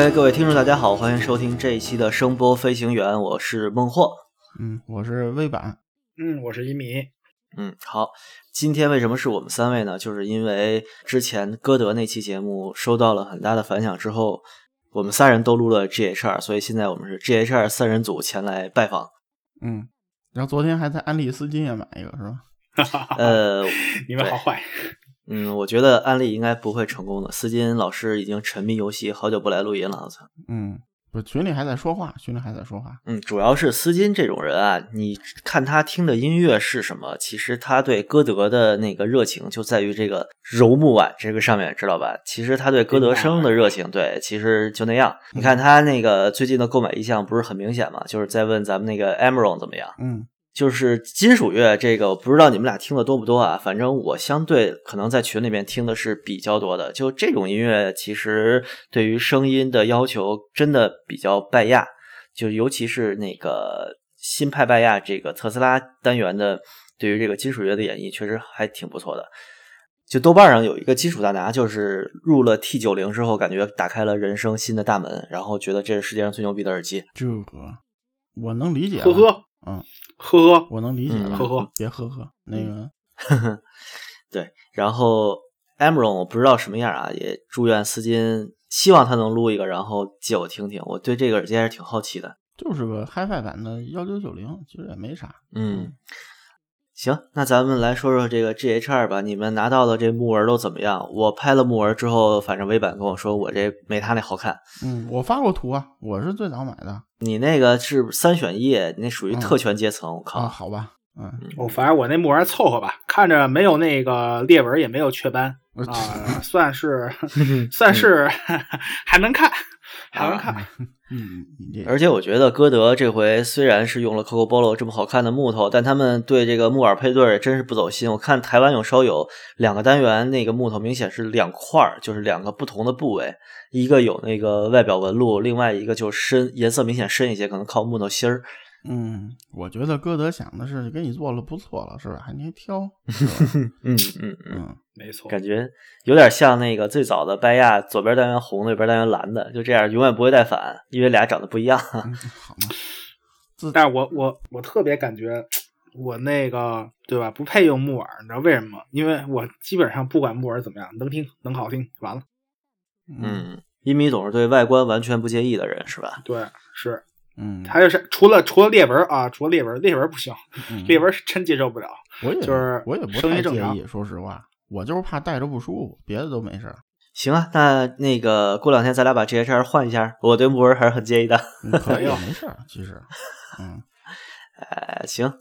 OK，各位听众，大家好，欢迎收听这一期的声波飞行员，我是孟获。嗯，我是魏版。嗯，我是一米。嗯，好，今天为什么是我们三位呢？就是因为之前歌德那期节目收到了很大的反响之后，我们三人都录了 GHR，所以现在我们是 GHR 三人组前来拜访。嗯，然后昨天还在安利丝巾也买一个，是吧？呃，你们好坏。嗯，我觉得安利应该不会成功的。斯金老师已经沉迷游戏，好久不来录音了，我操。嗯，不，群里还在说话，群里还在说话。嗯，主要是斯金这种人啊，你看他听的音乐是什么，其实他对歌德的那个热情就在于这个柔木碗这个上面，知道吧？其实他对歌德声的热情，对，其实就那样。你看他那个最近的购买意向不是很明显嘛？就是在问咱们那个 Emerald 怎么样？嗯。就是金属乐这个，我不知道你们俩听的多不多啊？反正我相对可能在群里面听的是比较多的。就这种音乐，其实对于声音的要求真的比较拜亚。就尤其是那个新派拜亚这个特斯拉单元的，对于这个金属乐的演绎，确实还挺不错的。就豆瓣上有一个金属大拿，就是入了 T 九零之后，感觉打开了人生新的大门，然后觉得这是世界上最牛逼的耳机。这个我能理解。呵呵，嗯。呵呵，我能理解了。呵呵，别呵呵，那个，对。然后 Emerald 我不知道什么样啊，也祝愿丝巾，希望他能录一个，然后借我听听。我对这个耳机还是挺好奇的。就是个 HiFi 版的幺九九零，其实也没啥。嗯，行，那咱们来说说这个 G H 二吧。你们拿到的这木纹都怎么样？我拍了木纹之后，反正微版跟我说，我这没他那好看。嗯，我发过图啊，我是最早买的。你那个是三选一，那属于特权阶层。我靠，好吧，嗯，我反正我那木纹凑合吧，看着没有那个裂纹，也没有雀斑啊，算是 算是 还能看，还能看。嗯，而且我觉得歌德这回虽然是用了 Coco Bolo 这么好看的木头，但他们对这个木耳配对真是不走心。我看台湾有稍有两个单元那个木头明显是两块，就是两个不同的部位，一个有那个外表纹路，另外一个就深颜色明显深一些，可能靠木头芯儿。嗯，我觉得歌德想的是给你做了不错了，是吧？还你挑，嗯嗯嗯，没错，感觉有点像那个最早的拜亚，左边单元红的，右边单元蓝的，就这样永远不会带反，因为俩长得不一样。好嘛，但是我我我特别感觉我那个对吧，不配用木耳，你知道为什么吗？因为我基本上不管木耳怎么样，能听能好听，完了。嗯，一米总是对外观完全不介意的人，是吧？对，是。嗯，他就是除了除了裂纹啊，除了裂纹，裂纹不行，裂纹是真接受不了。我也就是我也不太介意，说实话，我就是怕戴着不舒服，别的都没事。行啊，那那个过两天咱俩把 GHR 换一下，我对木纹还是很介意的。可以，没事，其实，嗯，呃，行，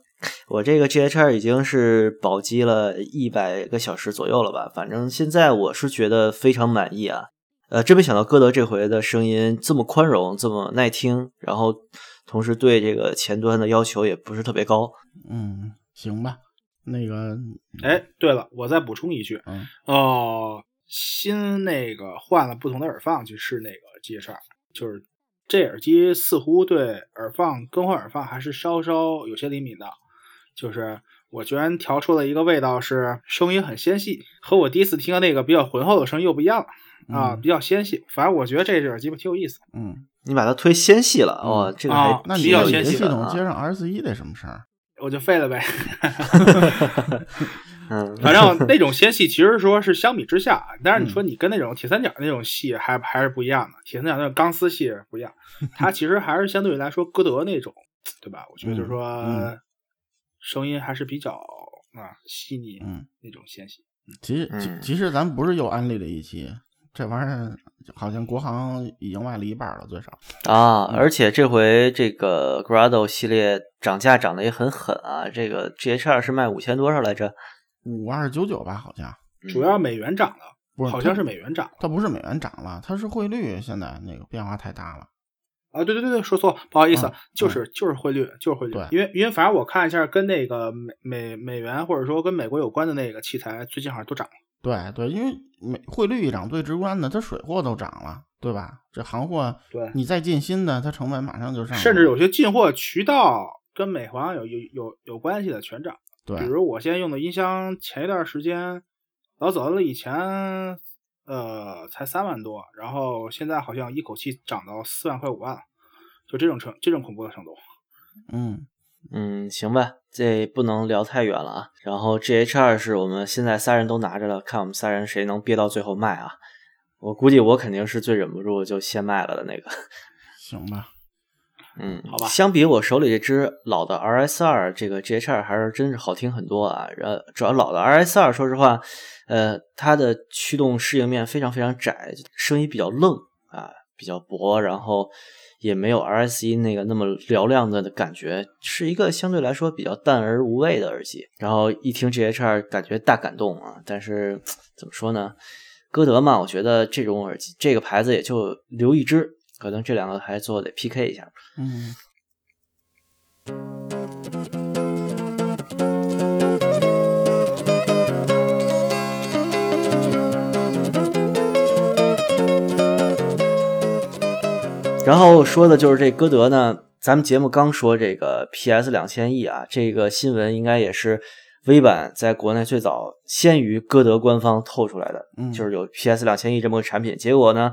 我这个 GHR 已经是保机了一百个小时左右了吧，反正现在我是觉得非常满意啊。呃，真没想到歌德这回的声音这么宽容，这么耐听，然后同时对这个前端的要求也不是特别高。嗯，行吧。那个，哎，对了，我再补充一句，嗯，哦，新那个换了不同的耳放去试那个 G H R，就是这耳机似乎对耳放更换耳放还是稍稍有些灵敏的，就是我居然调出了一个味道是声音很纤细，和我第一次听的那个比较浑厚的声音又不一样了。啊，比较纤细，反正我觉得这耳机吧挺有意思。嗯，你把它推纤细了哦，这个还那比较纤细系统接上 R 四一得什么事儿？我就废了呗。嗯，反正那种纤细其实说是相比之下，但是你说你跟那种铁三角那种细还还是不一样的，铁三角那种钢丝细不一样，它其实还是相对于来说歌德那种，对吧？我觉得就是说声音还是比较啊细腻，嗯，那种纤细。其实其其实咱不是又安利了一期。这玩意儿好像国行已经卖了一半了，最少啊！而且这回这个 Grado 系列涨价涨得也很狠啊！这个 GHR 是卖五千多少来着？五二九九吧，好像。主要美元涨了，不是？好像是美元涨，它不是美元涨了，它是汇率现在那个变化太大了。啊，对对对对，说错，不好意思，就是就是汇率，就是汇率。对，因为因为反正我看一下，跟那个美美美元或者说跟美国有关的那个器材，最近好像都涨了。对对，因为美汇率一涨，最直观的，它水货都涨了，对吧？这行货，对，你再进新的，它成本马上就上。甚至有些进货渠道跟美皇有有有有关系的全涨。对，比如我现在用的音箱，前一段时间老早了以前，呃才三万多，然后现在好像一口气涨到四万块五万，就这种程这种恐怖的程度。嗯嗯，行吧，这不能聊太远了啊。然后 GH 二是我们现在仨人都拿着了，看我们仨人谁能憋到最后卖啊。我估计我肯定是最忍不住就先卖了的那个。行吧，嗯，好吧相比我手里这只老的 RS 二，这个 GH 二还是真是好听很多啊。呃，主要老的 RS 二，说实话，呃，它的驱动适应面非常非常窄，声音比较愣啊，比较薄，然后也没有 R S E 那个那么嘹亮的感觉，是一个相对来说比较淡而无味的耳机。然后一听 G H R，，感觉大感动啊。但是怎么说呢？歌德嘛，我觉得这种耳机，这个牌子也就留一只，可能这两个还做得 PK 一下。嗯然后说的就是这歌德呢，咱们节目刚说这个 PS 两千亿啊，这个新闻应该也是微版在国内最早先于歌德官方透出来的，嗯，就是有 PS 两千亿这么个产品。结果呢，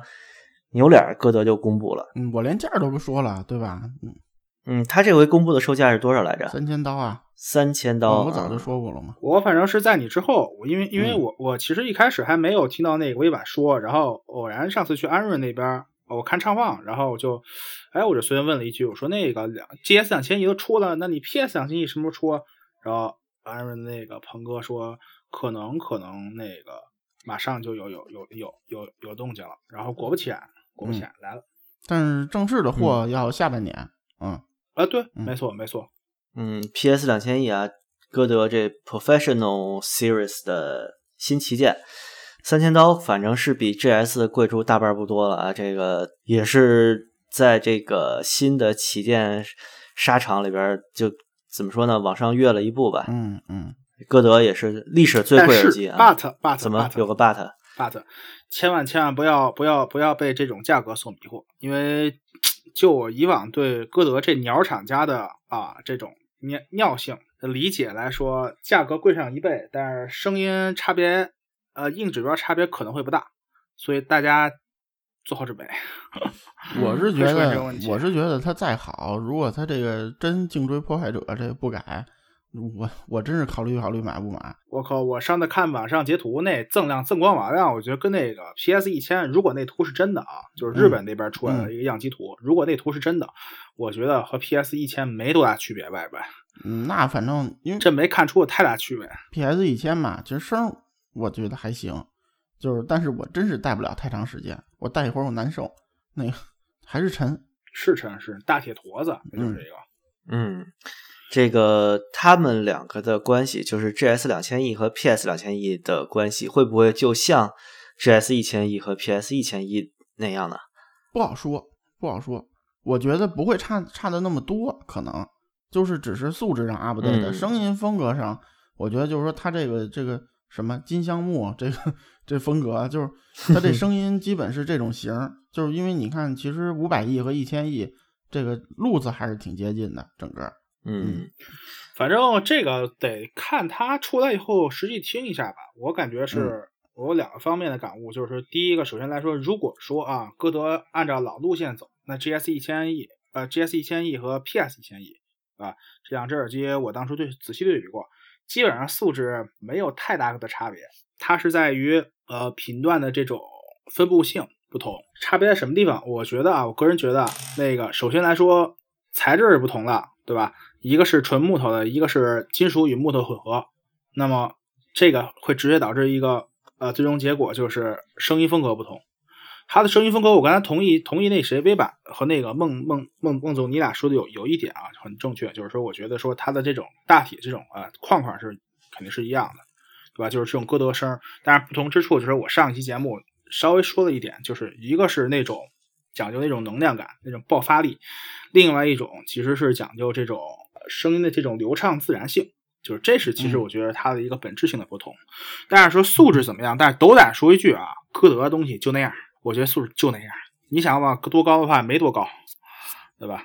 扭脸歌德就公布了，嗯，我连价儿都不说了，对吧？嗯，嗯，他这回公布的售价是多少来着？三千刀啊，三千刀。我早就嗯说过了嘛。我反正是在你之后，我因为因为嗯我我其实一开始还没有听到那个微版说，然后偶然上次去安润那边，我看畅放，然后我就，哎，我就随便问了一句，我说那个两 GS 两千亿都出了，那你 PS 两千亿什么时候出啊？然后安润那个鹏哥说，可能可能那个马上就有有有有有有动静了，然后果不其然，果不其然来了，但是正式的货要下半年。嗯啊，对，嗯没错没错，嗯，PS 两千亿啊，歌德这 Professional Series 的新旗舰，三千刀，反正是比 GS 贵出大半不多了啊。这个也是在这个新的旗舰沙场里边，就怎么说呢，往上跃了一步吧。嗯嗯，歌德也是历史最贵耳机啊，but but 怎么 but 有个 but？but 千万千万不要不要不要被这种价格所迷惑，因为就我以往对歌德这鸟厂家的啊这种尿尿性的理解来说，价格贵上一倍，但是声音差别呃硬指标差别可能会不大，所以大家做好准备。我是觉得我是觉得它再好，如果它这个真颈椎破坏者这不改，我我真是考虑考虑买不买。我靠！我上次看网上截图，那锃亮锃光瓦亮，我觉得跟那个 PS 一千，如果那图是真的啊，就是日本那边出来的一个样机图，如果那图是真的，我觉得和 PS 一千没多大区别，外边嗯，那反正因为这没看出有太大区别。PS 一千嘛，其实声儿我觉得还行，就是但是我真是戴不了太长时间，我戴一会儿我难受，那个还是沉。是沉是大铁坨子，那就是这个。嗯，这个他们两个的关系，就是 GS 两千亿和 PS 两千亿的关系，会不会就像 GS 一千亿和 PS 一千亿那样呢？不好说，不好说。我觉得不会差差的那么多，可能就是只是素质上 up 的的，嗯声音风格上，我觉得就是说他这个这个什么金香木这个这风格，啊就是 它这声音基本是这种型儿，就是因为你看，其实五百亿和一千亿这个路子还是挺接近的，整个。嗯反正这个得看它出来以后实际听一下吧。我感觉是我有两个方面的感悟，就是第一个，首先来说，如果说啊，歌德按照老路线走，那 GS 一千亿，呃，GS 一千亿和 PS 一千亿啊，这两只耳机我当初对仔细对比过，基本上素质没有太大的差别，它是在于呃频段的这种分布性不同，差别在什么地方？我觉得啊，我个人觉得那个首先来说材质是不同的，对吧？一个是纯木头的，一个是金属与木头混合，那么这个会直接导致一个呃最终结果就是声音风格不同。它的声音风格，我刚才同意同意那谁微版和那个孟孟孟孟总你俩说的有有一点啊很正确，就是说我觉得说他的这种大体这种呃框框是肯定是一样的，对吧？就是这种歌德声，但是不同之处就是我上一期节目稍微说了一点，就是一个是那种讲究那种能量感、那种爆发力，另外一种其实是讲究这种呃声音的这种流畅自然性。就是这是其实嗯我觉得它的一个本质性的不同，但是说素质怎么样，但是斗胆说一句啊，歌德的东西就那样，我觉得素质就那样。你想吧，多高的话没多高，对吧？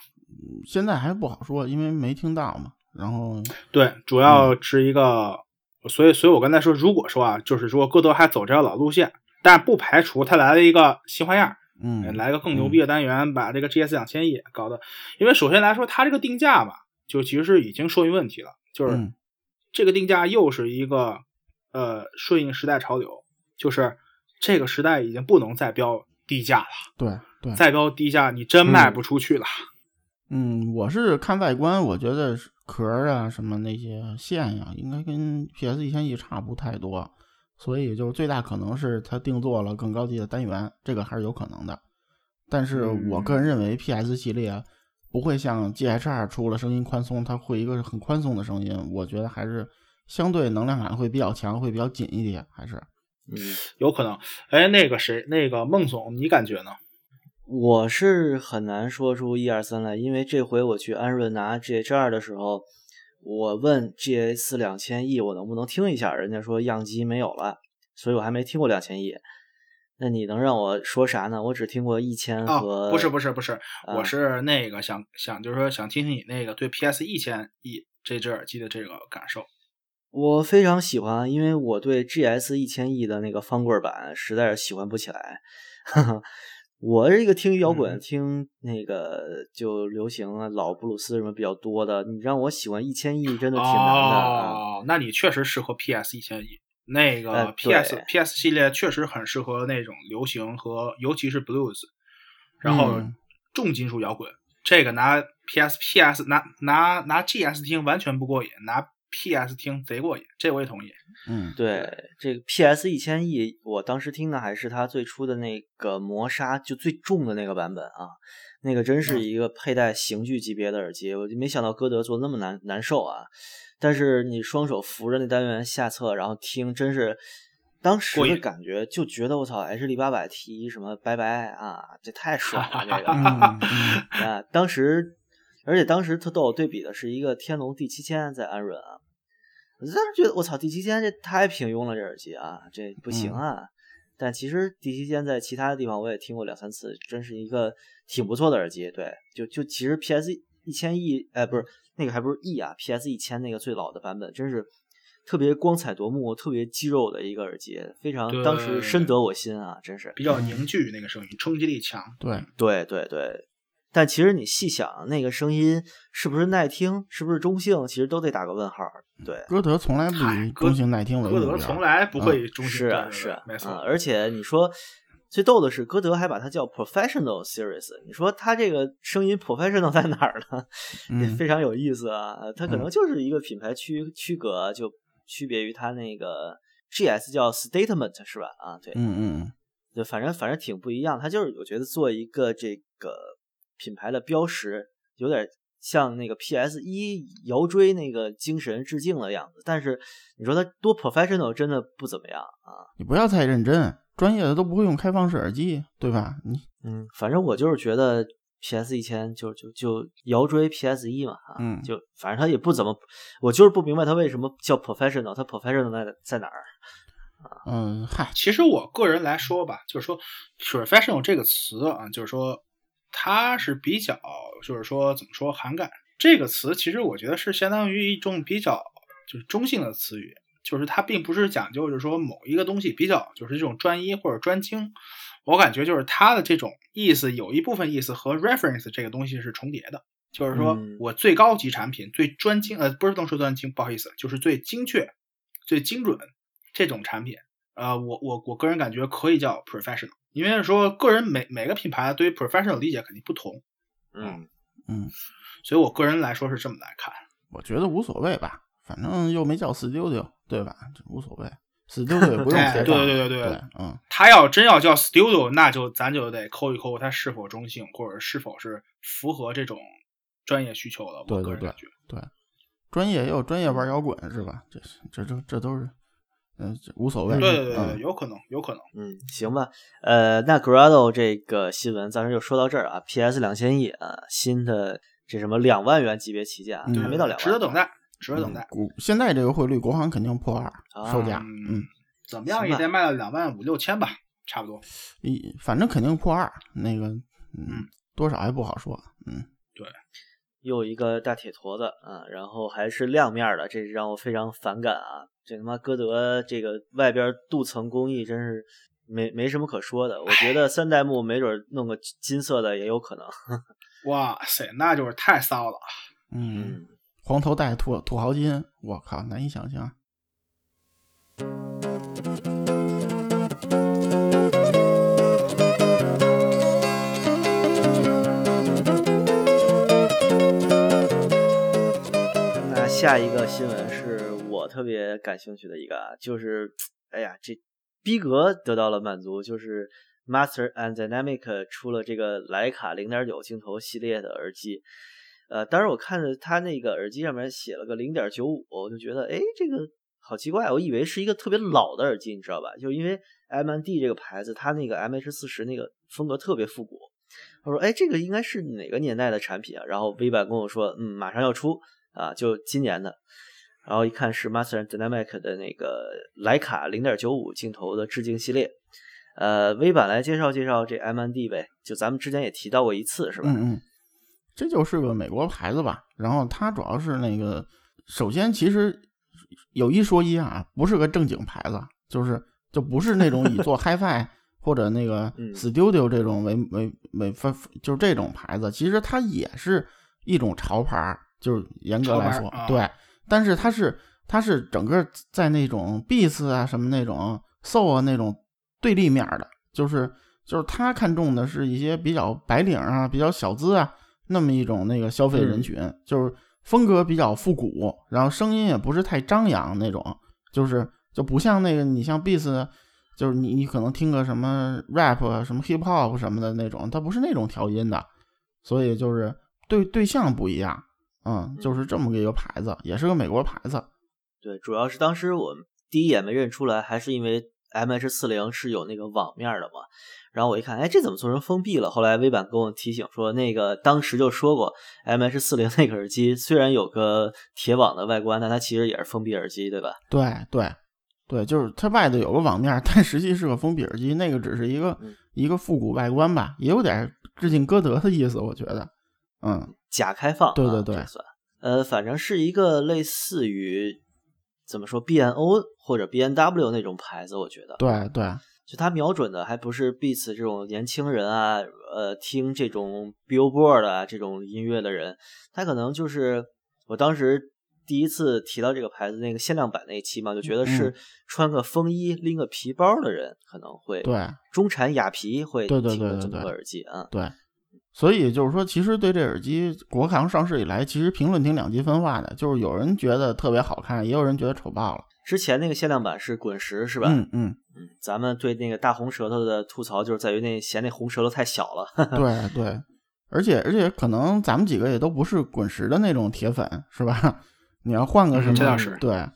现在还不好说，因为没听到嘛。然后，对，主要是一个，所以，所以我刚才说，如果说啊，就是说歌德还走这条老路线，但不排除他来了一个新花样，嗯，来个更牛逼的单元，把这个 GS 两千亿搞的。因为首先来说，它这个定价吧，就其实已经说明问题了，就是嗯这个定价又是一个呃顺应时代潮流，就是这个时代已经不能再标低价了，对对，再标低价你真卖不出去了。嗯，我是看外观，我觉得壳儿啊什么那些线呀，应该跟 PS 一千一差不太多，所以就是最大可能是它定做了更高级的单元，这个还是有可能的。但是我个人认为 PS 系列不会像 GHR 出了声音宽松，它会一个很宽松的声音，我觉得还是相对能量感会比较强，会比较紧一点，还是。嗯，有可能。哎，那个谁，那个孟总，你感觉呢？我是很难说出一二三来，因为这回我去安润拿 GH 二的时候，我问 GS 两千 E 我能不能听一下，人家说样机没有了，所以我还没听过两千 E。那你能让我说啥呢？我只听过一千和、哦，不是不是不是，啊我是那个想想就是说想听听你那个对 PS 一千 E 这只耳机的这个感受。我非常喜欢，因为我对 GS 一千亿的那个方棍版实在是喜欢不起来。我是一个听摇滚、嗯听那个就流行啊、老布鲁斯什么比较多的，你让我喜欢一千亿真的挺难的啊。哦，那你确实适合 PS 一千亿。那个呃 PS、对 PS 系列确实很适合那种流行和尤其是 blues，然后嗯重金属摇滚。这个拿 PS PS 拿拿拿 GS 听完全不过瘾，拿 PS 听贼过瘾，这我也同意。嗯，对，这个 PS 一千亿我当时听的还是它最初的那个磨砂，就最重的那个版本啊，那个真是嗯一个佩戴刑具级别的耳机，我就没想到歌德做得那么难难受啊。但是你双手扶着那单元下侧，然后听，真是当时的感觉，就觉得我操，HD 八百 T 什么拜拜啊，这太爽了，这个嗯嗯 啊，当时，而且当时特逗，对比的是一个天龙第七千在安润啊，我当时觉得我操第七千这太平庸了，这耳机啊，这不行啊。但其实第七千在其他的地方我也听过两三次，真是一个挺不错的耳机。对，就就其实 PS 一千 E，哎，不是那个还不是 E 啊，PS 一千那个最老的版本，真是特别光彩夺目、特别肌肉的一个耳机，非常当时深得我心啊，真是。比较凝聚那个声音，冲击力强。对，对对对，但其实你细想，那个声音是不是耐听，是不是中性，其实都得打个问号。对，歌德从来不以中性耐听为歌目标，德从来不会中性，是啊对对对是啊，没错。啊而且你说最逗的是，歌德还把它叫 Professional Series，你说他这个声音 Professional 在哪儿呢？也嗯非常有意思啊。它可能嗯就是一个品牌区区隔，就区别于它那个 GS 叫 Statement 是吧？啊，对，嗯嗯就反正反正挺不一样，它就是我觉得做一个这个品牌的标识，有点像那个 PS 一摇锥那个精神致敬的样子。但是你说它多 professional，真的不怎么样啊。你不要太认真，专业的都不会用开放式耳机，对吧？你嗯，反正我就是觉得 PS 一千就就就摇锥 PS 一嘛啊，嗯就反正它也不怎么，我就是不明白它为什么叫 professional，它 professional 在在哪儿？嗯，嗨，其实我个人来说吧，就是说 “professional” 这个词啊，就是说它是比较，就是说怎么说涵盖这个词，其实我觉得是相当于一种比较就是中性的词语，就是它并不是讲究，就是说某一个东西比较就是这种专一或者专精。我感觉就是它的这种意思，有一部分意思和 reference 这个东西是重叠的，就是说嗯我最高级产品、最专精，呃，不是能说专精，不好意思，就是最精确、最精准这种产品。呃，我我我个人感觉可以叫 professional，因为说个人每每个品牌对于 professional 理解肯定不同，嗯，嗯，所以我个人来说是这么来看。我觉得无所谓吧，反正又没叫 studio，对吧？这无所谓，studio 也不用哎开放，对对对对对，嗯他要真要叫 studio，那就咱就得抠一抠它是否中性，或者是否是符合这种专业需求的。对对对我个人感觉，对，专业也有专业玩摇滚是吧？这是这这这都是，嗯，无所谓，对对对有可能，有可能。嗯，行吧，呃，那 Grado 这个新闻暂时就说到这儿啊。PS 两千亿啊，新的这什么两万元级别旗舰啊，嗯还没到两万，值得等。待，值得等待。股现在这个汇率，国行肯定破二啊售价，嗯嗯，怎么样也得卖到两万五六千吧，差不多。一反正肯定破二，那个，嗯嗯，多少也不好说，嗯对又一个大铁坨子啊，然后还是亮面的，这让我非常反感啊！这他妈歌德这个外边镀层工艺真是没没什么可说的。我觉得三代目没准弄个金色的也有可能。哇塞，那就是太骚了。嗯，黄头带土土豪金，我靠，难以想象。那下一个新闻是我特别感兴趣的一个啊，就是哎呀，这逼格得到了满足，就是 Master and Dynamic 出了这个徕卡零点九镜头系列的耳机。呃，当时我看着它那个耳机上面写了个零点九五，我就觉得哎，这个好奇怪，我以为是一个特别老的耳机，你知道吧？就因为 M N D 这个牌子，它那个 MH 四十那个风格特别复古。我说，哎，这个应该是哪个年代的产品啊？然后 V 版跟我说，嗯，马上要出啊，就今年的。然后一看是 Master Dynamic 的那个徕卡零点九五镜头的致敬系列。呃，V 版来介绍介绍这 MND 呗，就咱们之前也提到过一次，是吧？嗯嗯，这就是个美国牌子吧？然后它主要是那个，首先其实有一说一啊，不是个正经牌子，就是就不是那种以做 HiFi。或者那个 Studio 这种为为为分，就是这种牌子，其实它也是一种潮牌，就是严格来说，对。但是它是它是整个在那种 Beats 啊什么那种 Soul 啊那种对立面的，就是就是他看中的是一些比较白领啊、比较小资啊那么一种那个消费人群，就是风格比较复古，然后声音也不是太张扬那种，就是就不像那个你像 Beats。就是你，你可能听个什么 rap 啊，什么 hip hop 什么的那种，它不是那种调音的，所以就是对对象不一样，嗯，就是这么个一个牌子，也是个美国牌子。对，主要是当时我第一眼没认出来，还是因为 M H 四零是有那个网面的嘛。然后我一看，哎，这怎么做成封闭了？后来微版跟我提醒说，那个当时就说过，M H 四零那个耳机虽然有个铁网的外观，但它其实也是封闭耳机，对吧？对对。对，就是它外头有个网面，但实际是个封闭耳机，那个只是一个一个复古外观吧，也有点致敬歌德的意思，我觉得，嗯，假开放，对对对，算，呃，反正是一个类似于怎么说 B N O 或者 B N W 那种牌子，我觉得，对对，就它瞄准的还不是 Beats 这种年轻人啊，呃，听这种 Billboard 啊这种音乐的人，他可能就是我当时。第一次提到这个牌子那个限量版那一期嘛，就觉得是穿个风衣拎个皮包的人可能会对。中产雅皮会对对对这么个耳机啊。对，所以就是说，其实对这耳机国行上市以来，其实评论挺两极分化的，就是有人觉得特别好看，也有人觉得丑爆了。之前那个限量版是滚石是吧？嗯嗯嗯，咱们对那个大红舌头的吐槽就是在于那嫌那红舌头太小了。对对，而且而且可能咱们几个也都不是滚石的那种铁粉，是吧？你要换个什么？对，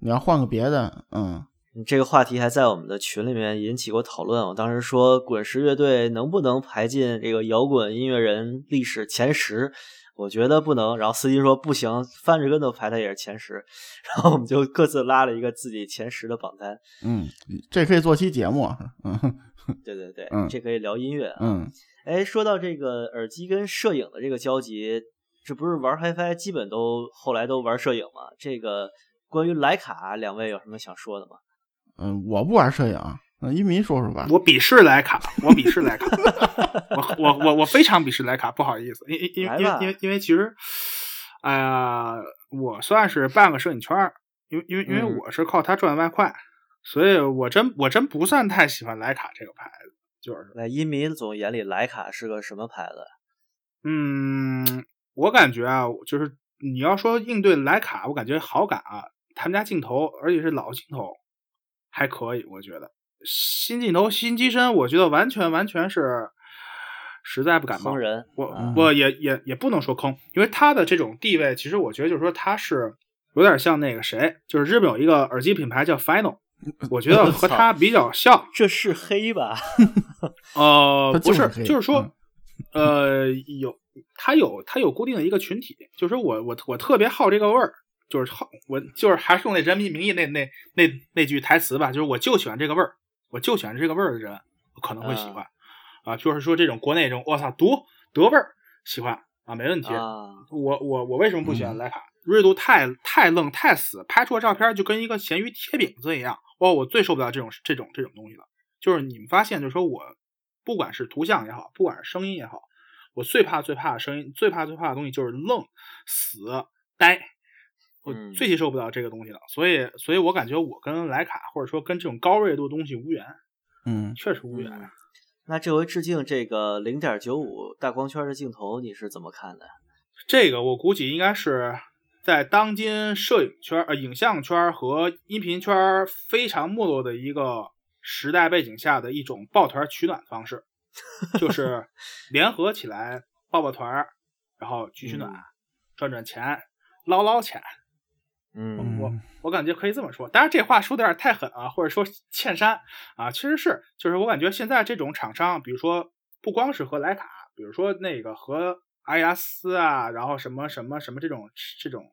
你要换个别的，嗯，这个话题还在我们的群里面引起过讨论。我当时说，滚石乐队能不能排进这个摇滚音乐人历史前十？我觉得不能。然后司机说不行，翻着跟头排他也是前十。然后我们就各自拉了一个自己前十的榜单。嗯，这可以做期节目。嗯，对对对，嗯，这可以聊音乐。嗯，哎，说到这个耳机跟摄影的这个交集。这不是玩 HiFi，基本都后来都玩摄影嘛？这个关于徕卡，两位有什么想说的吗？嗯，我不玩摄影，那一鸣说说吧。我鄙视徕卡，我鄙视徕卡，我我我我非常鄙视徕卡，不好意思，因因因为因为因为因为其实，哎呀，我算是半个摄影圈儿，因为因为因为我是靠它赚外快，所以我真我真不算太喜欢徕卡这个牌子。就是在一鸣总眼里，徕卡是个什么牌子？嗯。我感觉啊，就是你要说应对徕卡，我感觉好感啊，他们家镜头，而且是老镜头，还可以。我觉得新镜头、新机身，我觉得完全完全是实在不感冒。坑人，我我也也也不能说坑，因为它的这种地位，其实我觉得就是说它是有点像那个谁，就是日本有一个耳机品牌叫 Final，我觉得和他比较像。这是黑吧？呃，不是，就是说，呃，有。他有他有固定的一个群体，就是我我我特别好这个味儿，就是好我就是还是用那《人民名义》那那那那句台词吧，就是我就喜欢这个味儿，我就喜欢这个味儿的人我可能会喜欢啊，就是说这种国内这种我操独德味儿喜欢啊，没问题。我我我为什么不喜欢徕卡？锐度太太愣太死，拍出的照片就跟一个咸鱼贴饼子一样。哦，我最受不了这种这种这种东西了。就是你们发现，就是说我不管是图像也好，不管是声音也好，我最怕最怕的声音，最怕最怕的东西就是愣、死、呆。我嗯最接受不了这个东西了，所以，所以我感觉我跟徕卡或者说跟这种高锐度的东西无缘，嗯，确实无缘。嗯那这回致敬这个零点九五大光圈的镜头，你是怎么看的？这个我估计应该是在当今摄影圈、呃影像圈和音频圈非常没落的一个时代背景下的一种抱团取暖方式，就 是联合起来抱抱团儿，然后取取暖，嗯赚赚钱，捞捞钱。嗯。我我感觉可以这么说，当然这话说的有点太狠啊，或者说欠删啊，其实是就是我感觉现在这种厂商，比如说不光是和徕卡，比如说那个和阿迪达斯啊，然后什么什么什么这种这种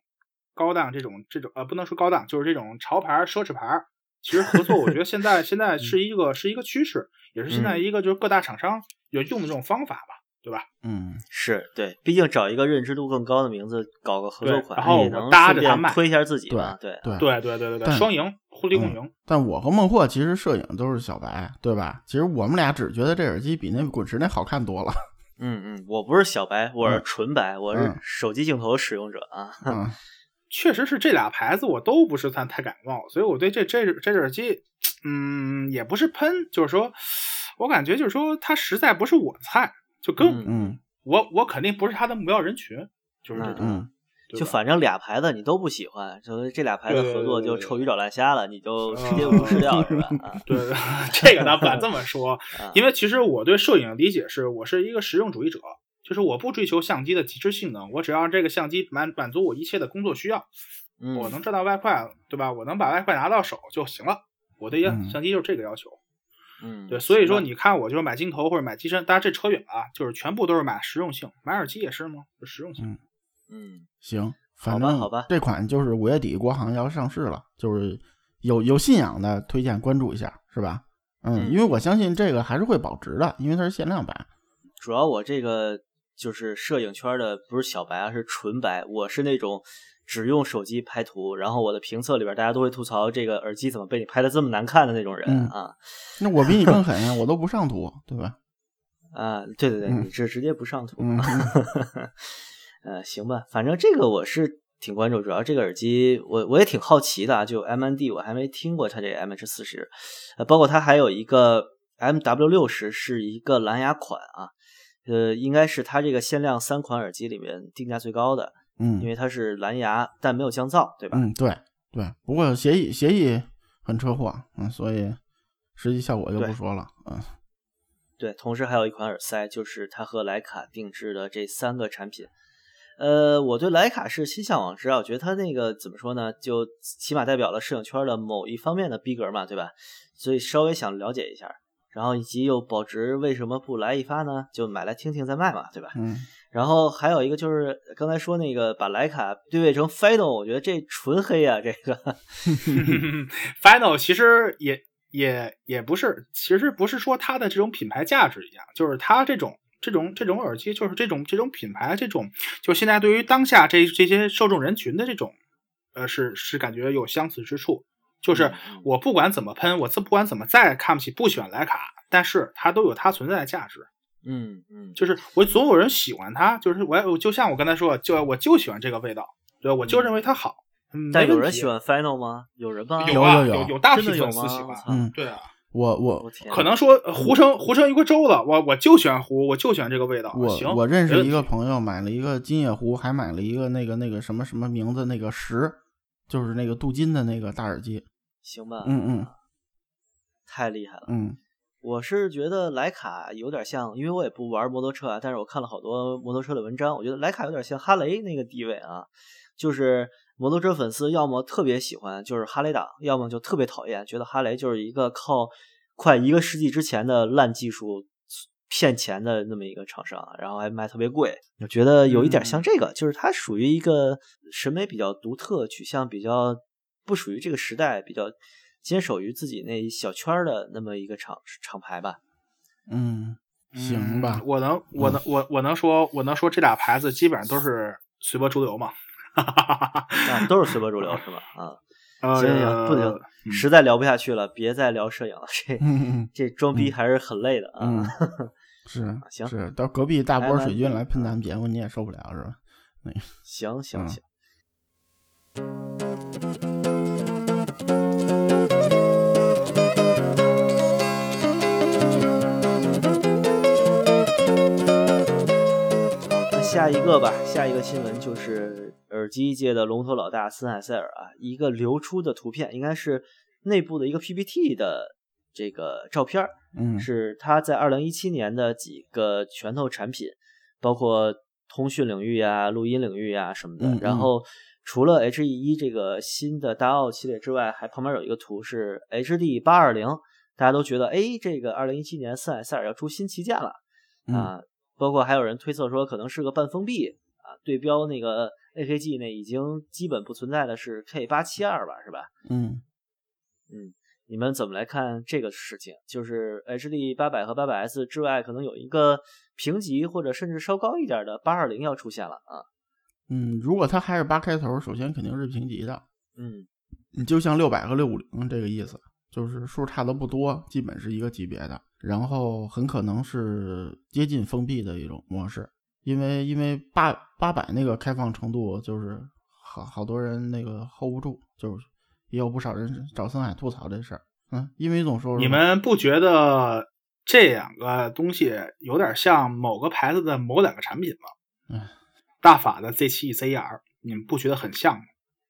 高档这种这种呃不能说高档，就是这种潮牌奢侈牌，其实合作我觉得现在现在 是一个是一个趋势，也是现在一个就是各大厂商有用的这种方法吧，对吧？嗯，是对，毕竟找一个认知度更高的名字搞个合作款，然后也能顺搭着它卖便推一下自己嘛。对，对对对对对对，双赢，互利共赢。但我和孟获其实摄影都是小白，对吧？其实我们俩只觉得这耳机比那滚石那好看多了。嗯嗯，我不是小白，我是嗯纯白，我是嗯手机镜头使用者啊。嗯 确实是这俩牌子我都不是算太感冒，所以我对这这这耳机，嗯，也不是喷，就是说我感觉就是说它实在不是我菜，就跟、嗯嗯我我肯定不是他的目标人群，就是这种，嗯就反正俩牌子你都不喜欢，所以这俩牌子合作就臭鱼找烂虾了，你就直接嗯无视掉是吧？啊对，这个咱不敢这么说，啊因为其实我对摄影的理解是我是一个实用主义者，就是我不追求相机的极致性能，我只要让这个相机满满足我一切的工作需要，嗯，我能赚到外快，对吧？我能把外快拿到手就行了。我对嗯相机就是这个要求。嗯，对，所以说你看，我就是买镜头或者买机身，当然这扯远了啊，就是全部都是买实用性，买耳机也是吗？就实用性。嗯嗯行，好反正吧好吧这款就是五月底国行要上市了，就是有有信仰的推荐关注一下，是吧？嗯，嗯因为我相信这个还是会保值的，因为它是限量版。主要我这个就是摄影圈的不是小白啊，是纯白。我是那种只用手机拍图，然后我的评测里边大家都会吐槽这个耳机怎么被你拍的这么难看的那种人、嗯啊那我比你更狠呀，我都不上图，对吧？啊！对对对，嗯你这直接不上图。嗯 呃，行吧，反正这个我是挺关注，主要这个耳机我我也挺好奇的啊，就 M N D 我还没听过它这个 M H 四十，呃，包括它还有一个 M W 六十是一个蓝牙款啊，呃，应该是它这个限量三款耳机里面定价最高的，嗯因为它是蓝牙但没有降噪，对吧？嗯，对对，不过协议协议很车祸，嗯，所以实际效果就不说了，嗯对，同时还有一款耳塞，就是它和徕卡定制的这三个产品。呃，我对徕卡是心向往之啊，我觉得它那个怎么说呢，就起码代表了摄影圈的某一方面的逼格嘛，对吧？所以稍微想了解一下，然后以及又保值，为什么不来一发呢？就买来听听再卖嘛，对吧？嗯然后还有一个就是刚才说那个把徕卡对位成 Final，我觉得这纯黑啊，这个 Final 其实也也也不是，其实不是说它的这种品牌价值一样，就是它这种这种这种耳机，就是这种这种品牌，这种就现在对于当下这这些受众人群的这种，呃，是是感觉有相似之处。就是嗯我不管怎么喷，我这不管怎么再看不起不喜欢徕卡，但是它都有它存在的价值。嗯嗯，就是我总有人喜欢它，就是我我就像我刚才说，就我就喜欢这个味道，对？我就认为它好。嗯，但有人喜欢 Final 吗？有人吗？有啊，有有有有有大批？粉丝喜欢嗯，对啊，我我可能说呃糊成糊成一锅粥了，我我就喜欢糊，我就喜欢这个味道。行，我我认识一个朋友买了一个金叶壶，还买了一个那个那个什么什么名字那个十，就是那个镀金的那个大耳机。行吧，嗯嗯太厉害了。嗯我是觉得徕卡有点像，因为我也不玩摩托车啊，但是我看了好多摩托车的文章，我觉得徕卡有点像哈雷那个地位啊，就是摩托车粉丝要么特别喜欢，就是哈雷党，要么就特别讨厌，觉得哈雷就是一个靠快一个世纪之前的烂技术骗钱的那么一个厂商，啊然后还卖特别贵。我觉得有一点像这个，就是它属于一个审美比较独特、取向比较不属于这个时代、比较坚守于自己那一小圈儿的那么一个厂厂牌吧。嗯，行吧嗯。我能我能我我能说我能说这俩牌子基本上都是随波逐流嘛。啊，都是随波逐流是吧？啊，行，行行，不行，嗯实在聊不下去了，别再聊摄影了，这嗯这装逼还是很累的啊。嗯，是行是，到隔壁大波水军来喷咱们节目，你也受不了是吧？行行嗯行，下一个吧，下一个新闻就是耳机界的龙头老大森海塞尔啊，一个流出的图片，应该是内部的一个 PPT 的这个照片儿，嗯，是他在二零一七年的几个拳头产品，包括通讯领域啊、录音领域啊什么的。嗯嗯然后除了 HE 一这个新的大奥系列之外，还旁边有一个图是 HD 八二零，大家都觉得哎，这个二零一七年森海塞尔要出新旗舰了嗯啊。包括还有人推测说可能是个半封闭啊，对标那个 AKG 那已经基本不存在的是 K 八七二吧，是吧？嗯嗯，你们怎么来看这个事情？就是 HD 八百和八百 S 之外，可能有一个评级或者甚至稍高一点的八二零要出现了啊。嗯，如果它还是八开头，首先肯定是评级的，嗯你就像六百和六五零这个意思，就是数差的不多，基本是一个级别的，然后很可能是接近封闭的一种模式，因为因为八八百那个开放程度就是好好多人那个 hold 不住，就是也有不少人找森海吐槽这事儿，嗯，因为总说你们不觉得这两个东西有点像某个牌子的某两个产品吗？嗯大法的 Z 7 ZR，你们不觉得很像吗？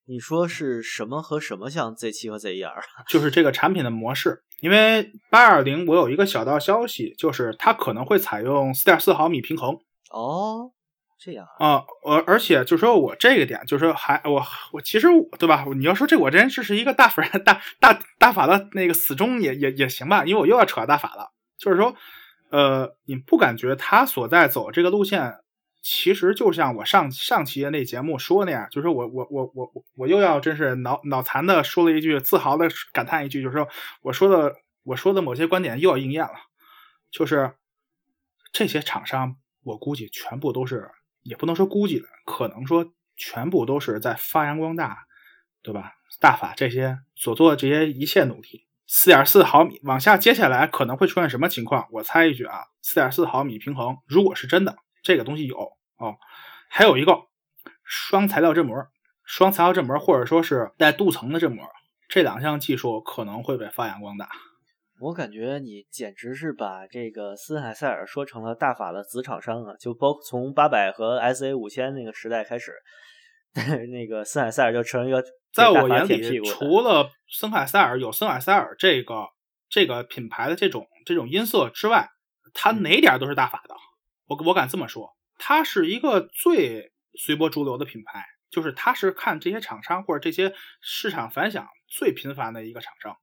你说是什么和什么像 Z 7和 Z 1 R？就是这个产品的模式。因为八二零，我有一个小道消息，就是它可能会采用四点四毫米平衡哦，这样啊，啊，呃，而且就说我这个点，就是说还我我其实对吧？你要说这我真这是一个大粉大大大法的那个死忠也也也行吧，因为我又要扯大法了。就是说，呃，你不感觉他所在走这个路线，其实就像我上上期那节目说那样，就是我我我我我又要真是脑脑残的说了一句，自豪的感叹一句，就是说我说的我说的某些观点又要应验了，就是这些厂商，我估计全部都是，也不能说估计了，可能说全部都是在发扬光大，对吧？大法这些所做的这些一切努力，四点四毫米往下，接下来可能会出现什么情况？我猜一句啊，四点四毫米平衡，如果是真的，这个东西有哦，还有一个双材料振膜，双材料振膜或者说是带镀层的振膜，这两项技术可能会被发扬光大。我感觉你简直是把这个森海塞尔说成了大法的子厂商啊！就包括从八百和 SA 五千那个时代开始，那个森海塞尔就成了一个在我眼里，除了森海塞尔有森海塞尔这个这个品牌的这种这种音色之外，它嗯哪点都是大法的。我我敢这么说，它是一个最随波逐流的品牌，就是它是看这些厂商或者这些市场反响最频繁的一个厂商。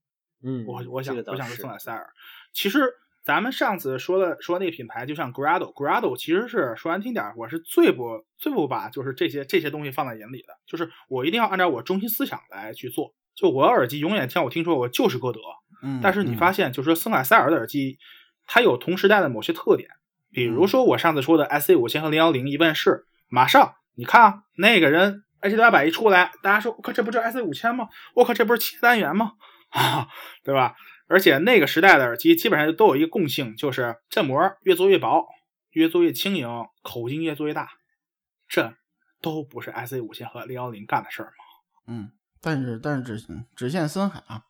嗯，我我想这个我想是是森海塞尔。其实咱们上次说的说那个品牌，就像 Grado，Grado 其实是说难听点儿，我是最不最不把就是这些这些东西放在眼里的，就是我一定要按照我中心思想来去做。就我耳机永远听我听说我就是歌德，嗯，但是你发现就是说森海塞尔的耳机，它有同时代的某些特点，比嗯如说我上次说的 SC 五千和零幺零一问世，马上你看啊那个人 H 八百一出来，大家说我靠这不就是 SC 五千吗？我靠这不是七单元吗？啊，对吧？而且那个时代的耳机基本上都有一个共性，就是振膜越做越薄，越做越轻盈，口径越做越大，这都不是 SC 五千和零幺零干的事儿吗？嗯，但是但是只只限森海啊，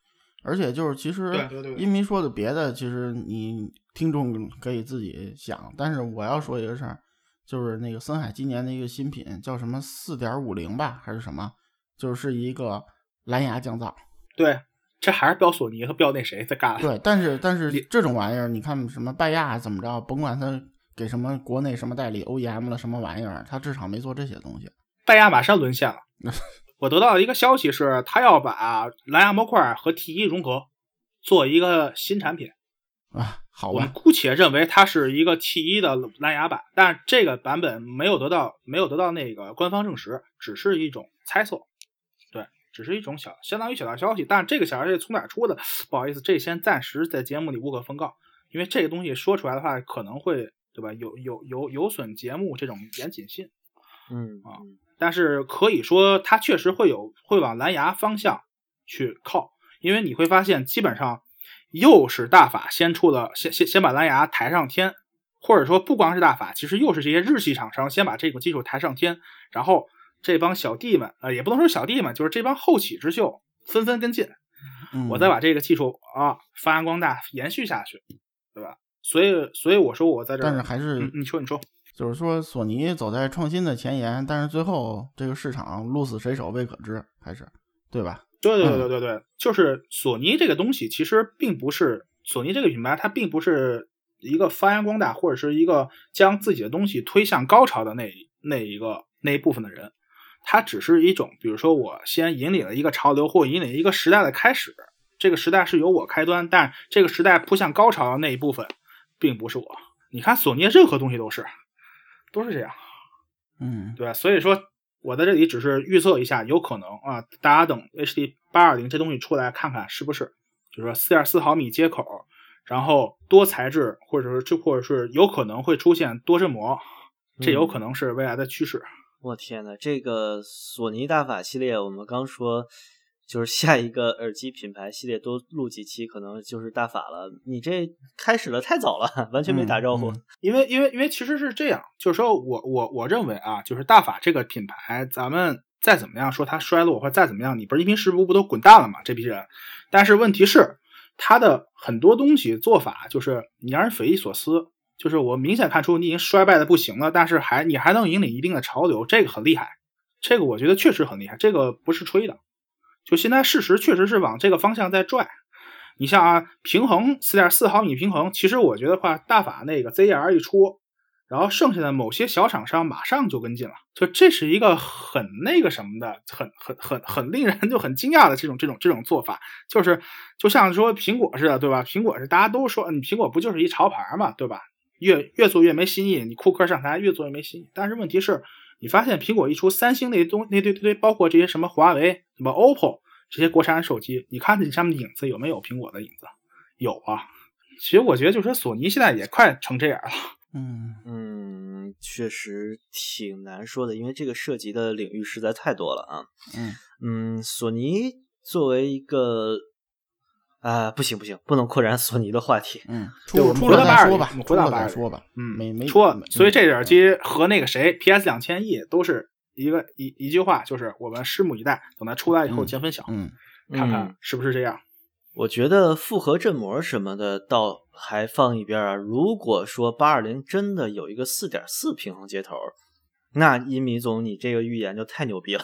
而且就是其实音迷说的别的，其实你听众可以自己想，但是我要说一个事儿，就是那个森海今年的一个新品叫什么四点五零吧，还是什么，就是一个蓝牙降噪。对，这还是标索尼和标那谁在干的。对，但是但是这种玩意儿，你看什么拜亚怎么着，甭管他给什么国内什么代理 OEM 了什么玩意儿，他至少没做这些东西。拜亚马上沦陷了。我得到的一个消息是，他要把蓝牙模块和 T 一融合，做一个新产品。啊，好我们吧，姑且认为它是一个 T 一的蓝牙版，但是这个版本没有得到没有得到那个官方证实，只是一种猜测。对，只是一种小相当于小道消息。但是这个小道消息从哪儿出的？不好意思，这先暂时在节目里无可奉告，因为这个东西说出来的话，可能会对吧？有有有有损节目这种严谨性。嗯啊嗯但是可以说，它确实会有会往蓝牙方向去靠，因为你会发现，基本上又是大法先出了，先先先把蓝牙抬上天，或者说不光是大法，其实又是这些日系厂商先把这个技术抬上天，然后这帮小弟们，呃，也不能说小弟们，就是这帮后起之秀纷纷跟进，嗯。我再把这个技术啊发扬光大，延续下去，对吧？所以，所以我说我在这儿，但是还是嗯，你说，你说，就是说索尼走在创新的前沿，但是最后这个市场鹿死谁手未可知，还是对吧？对对对对对对，就是索尼这个东西，其实并不是索尼这个品牌，它并不是一个发扬光大或者是一个将自己的东西推向高潮的那那一个那一部分的人，它只是一种，比如说我先引领了一个潮流或引领一个时代的开始，这个时代是由我开端，但这个时代扑向高潮的那一部分，并不是我。你看索尼任何东西都是都是这样。嗯对吧？所以说我在这里只是预测一下，有可能啊，大家等 HD 八二零这东西出来看看是不是，就是说四点四毫米接口，然后多材质，或者是这或者是有可能会出现多振膜，这有可能是未来的趋势。我天呐，这个索尼大法系列，我们刚说就是下一个耳机品牌系列多录几期，可能就是大法了。你这开始的太早了，完全没打招呼。嗯因为因为因为其实是这样，就是说我我我认为啊，就是大法这个品牌，咱们再怎么样说它衰落或者再怎么样，你不是一平十不不都滚蛋了吗？这批人，但是问题是它的很多东西做法就是你让人匪夷所思，就是我明显看出你已经衰败的不行了，但是还你还能引领一定的潮流，这个很厉害，这个我觉得确实很厉害，这个不是吹的，就现在事实确实是往这个方向在拽。你像啊，平衡四点四毫米平衡，其实我觉得话，大法那个 ZR 一出，然后剩下的某些小厂商马上就跟进了，就这是一个很那个什么的，很很很很令人就很惊讶的这种这种这种做法，就是就像说苹果似的，对吧？苹果是大家都说，你苹果不就是一潮牌嘛，对吧？越越做越没新意，你库克上台越做越没新意。但是问题是，你发现苹果一出，三星那东那堆堆，包括这些什么华为、什么 OPPO。这些国产手机，你看这上面的影子有没有苹果的影子？有啊。其实我觉得，就是说索尼现在也快成这样了。嗯嗯，确实挺难说的，因为这个涉及的领域实在太多了啊。嗯嗯，索尼作为一个啊、不行不行，不能扩展索尼的话题。嗯，出出了回到820再说吧，出了回到820再说吧。嗯，没没出所以这嗯耳机和那个谁 PS 两千 E 都是一个一一句话，就是我们拭目以待，等它出来以后嗯见分晓，嗯看看嗯是不是这样。我觉得复合振膜什么的倒还放一边啊。如果说八二零真的有一个四点四平衡接头，那伊米总你这个预言就太牛逼了。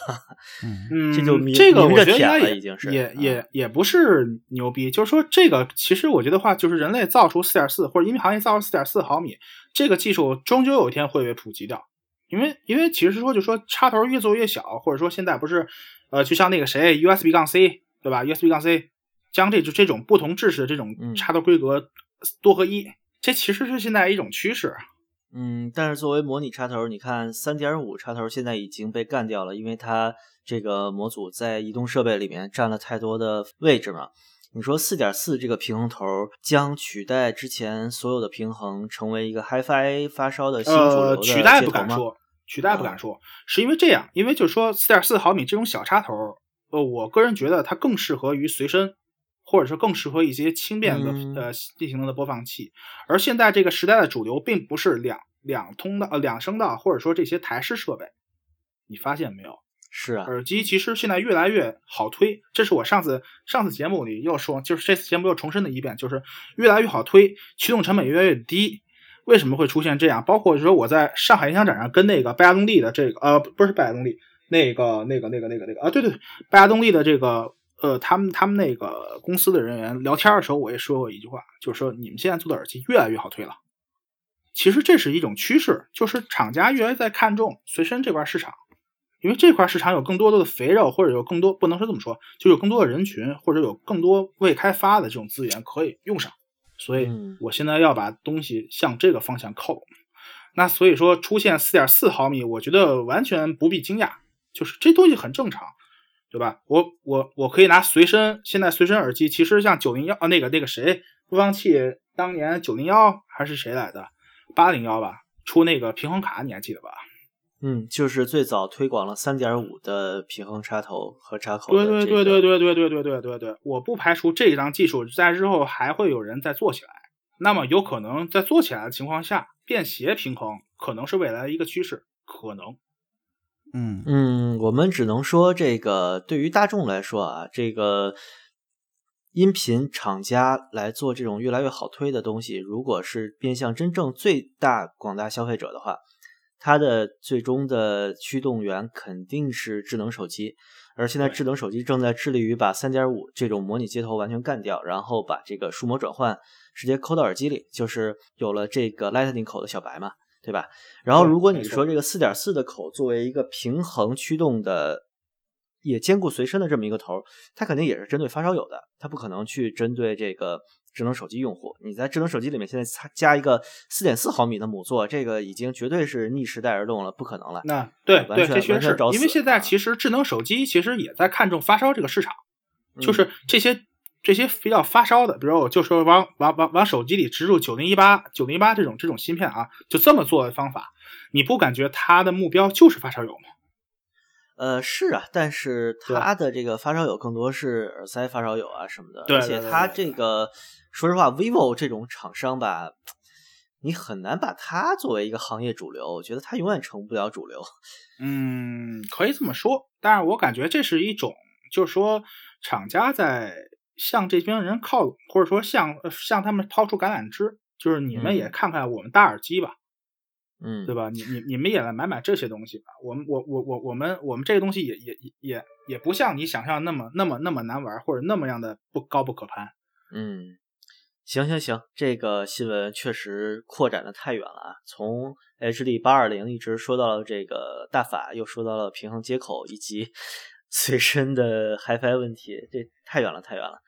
嗯 嗯，这就明这个我觉得应该也已经是也嗯也也不是牛逼，就是说这个其实我觉得话，就是人类造出四点四或者音频行业造出四点四毫米这个技术，终究有一天会被普及掉。因为因为其实说就说插头越做越小，或者说现在不是呃，就像那个谁 USB 杠 C 对吧？USB 杠 C 将这这种不同制式的这种嗯插头规格多合一，这其实是现在一种趋势。嗯，但是作为模拟插头，你看三点五插头现在已经被干掉了，因为它这个模组在移动设备里面占了太多的位置嘛。你说四点四这个平衡头将取代之前所有的平衡，成为一个 HiFi 发烧的新主流取代？不敢说，取代不啊敢说，是因为这样，因为就是说四点四毫米这种小插头，呃，我个人觉得它更适合于随身，或者是更适合一些轻便的、嗯呃低性能的播放器。而现在这个时代的主流并不是两两通道呃两声道，或者说这些台式设备，你发现没有？是啊，耳机其实现在越来越好推，这是我上次上次节目里又说，就是这次节目又重申了一遍，就是越来越好推，驱动成本越来越低。为什么会出现这样？包括说我在上海音响展上跟那个拜亚动力的这个呃不是拜亚动力，那个那个那个那个那个啊对对，拜亚动力的这个呃他们他们那个公司的人员聊天的时候，我也说过一句话，就是说你们现在做的耳机越来越好推了。其实这是一种趋势，就是厂家越来越在看重随身这块市场。因为这块市场有更多的肥肉，或者有更多不能说这么说，就有更多的人群，或者有更多未开发的这种资源可以用上，所以嗯我现在要把东西向这个方向靠拢。那所以说出现四点四毫米，我觉得完全不必惊讶，就是这东西很正常，对吧？我我我可以拿随身，现在随身耳机其实像九零幺啊，那个那个谁播放器，当年九零幺还是谁来的，八零幺吧，出那个平衡卡，你还记得吧？嗯，就是最早推广了三点五的平衡插头和插口。对对对对对对对对对对对，我不排除这一张技术在日后还会有人再做起来。那么有可能在做起来的情况下，便携平衡可能是未来的一个趋势，可能。嗯嗯，我们只能说，这个对于大众来说啊，这个音频厂家来做这种越来越好推的东西，如果是面向真正最大广大消费者的话，它的最终的驱动源肯定是智能手机。而现在智能手机正在致力于把三点五这种模拟接头完全干掉，然后把这个数模转换直接抠到耳机里，就是有了这个 Lightning 口的小白嘛。对吧？然后如果你说这个四点四的口作为一个平衡驱动的，也兼顾随身的这么一个头，它肯定也是针对发烧友的，它不可能去针对这个智能手机用户。你在智能手机里面现在加一个四点四毫米的母座，这个已经绝对是逆时代而动了，不可能了。那对对，这确实是因为现在其实智能手机其实也在看重发烧这个市场，就是这些。这些比较发烧的，比如我就说往往往往手机里植入九零一八九零一八这种这种芯片啊，就这么做的方法，你不感觉它的目标就是发烧友吗？呃，是啊，但是它的这个发烧友更多是耳塞发烧友啊什么的，而且它这个说实话，vivo 这种厂商吧，你很难把它作为一个行业主流，我觉得它永远成不了主流。嗯，可以这么说，但是我感觉这是一种，就是说厂家在。向这群人靠拢，或者说向向他们抛出橄榄枝，就是你们也看看我们大耳机吧，嗯，对吧？你你你们也来买买这些东西吧。我们我我我我们我们这个东西也也也也也不像你想象那么那么那么难玩，或者那么样的不高不可攀。嗯，行行行，这个新闻确实扩展的太远了啊，从 HD 八二零一直说到了这个大法，又说到了平衡接口以及。随身的 HiFi 问题，这太远了，太远了。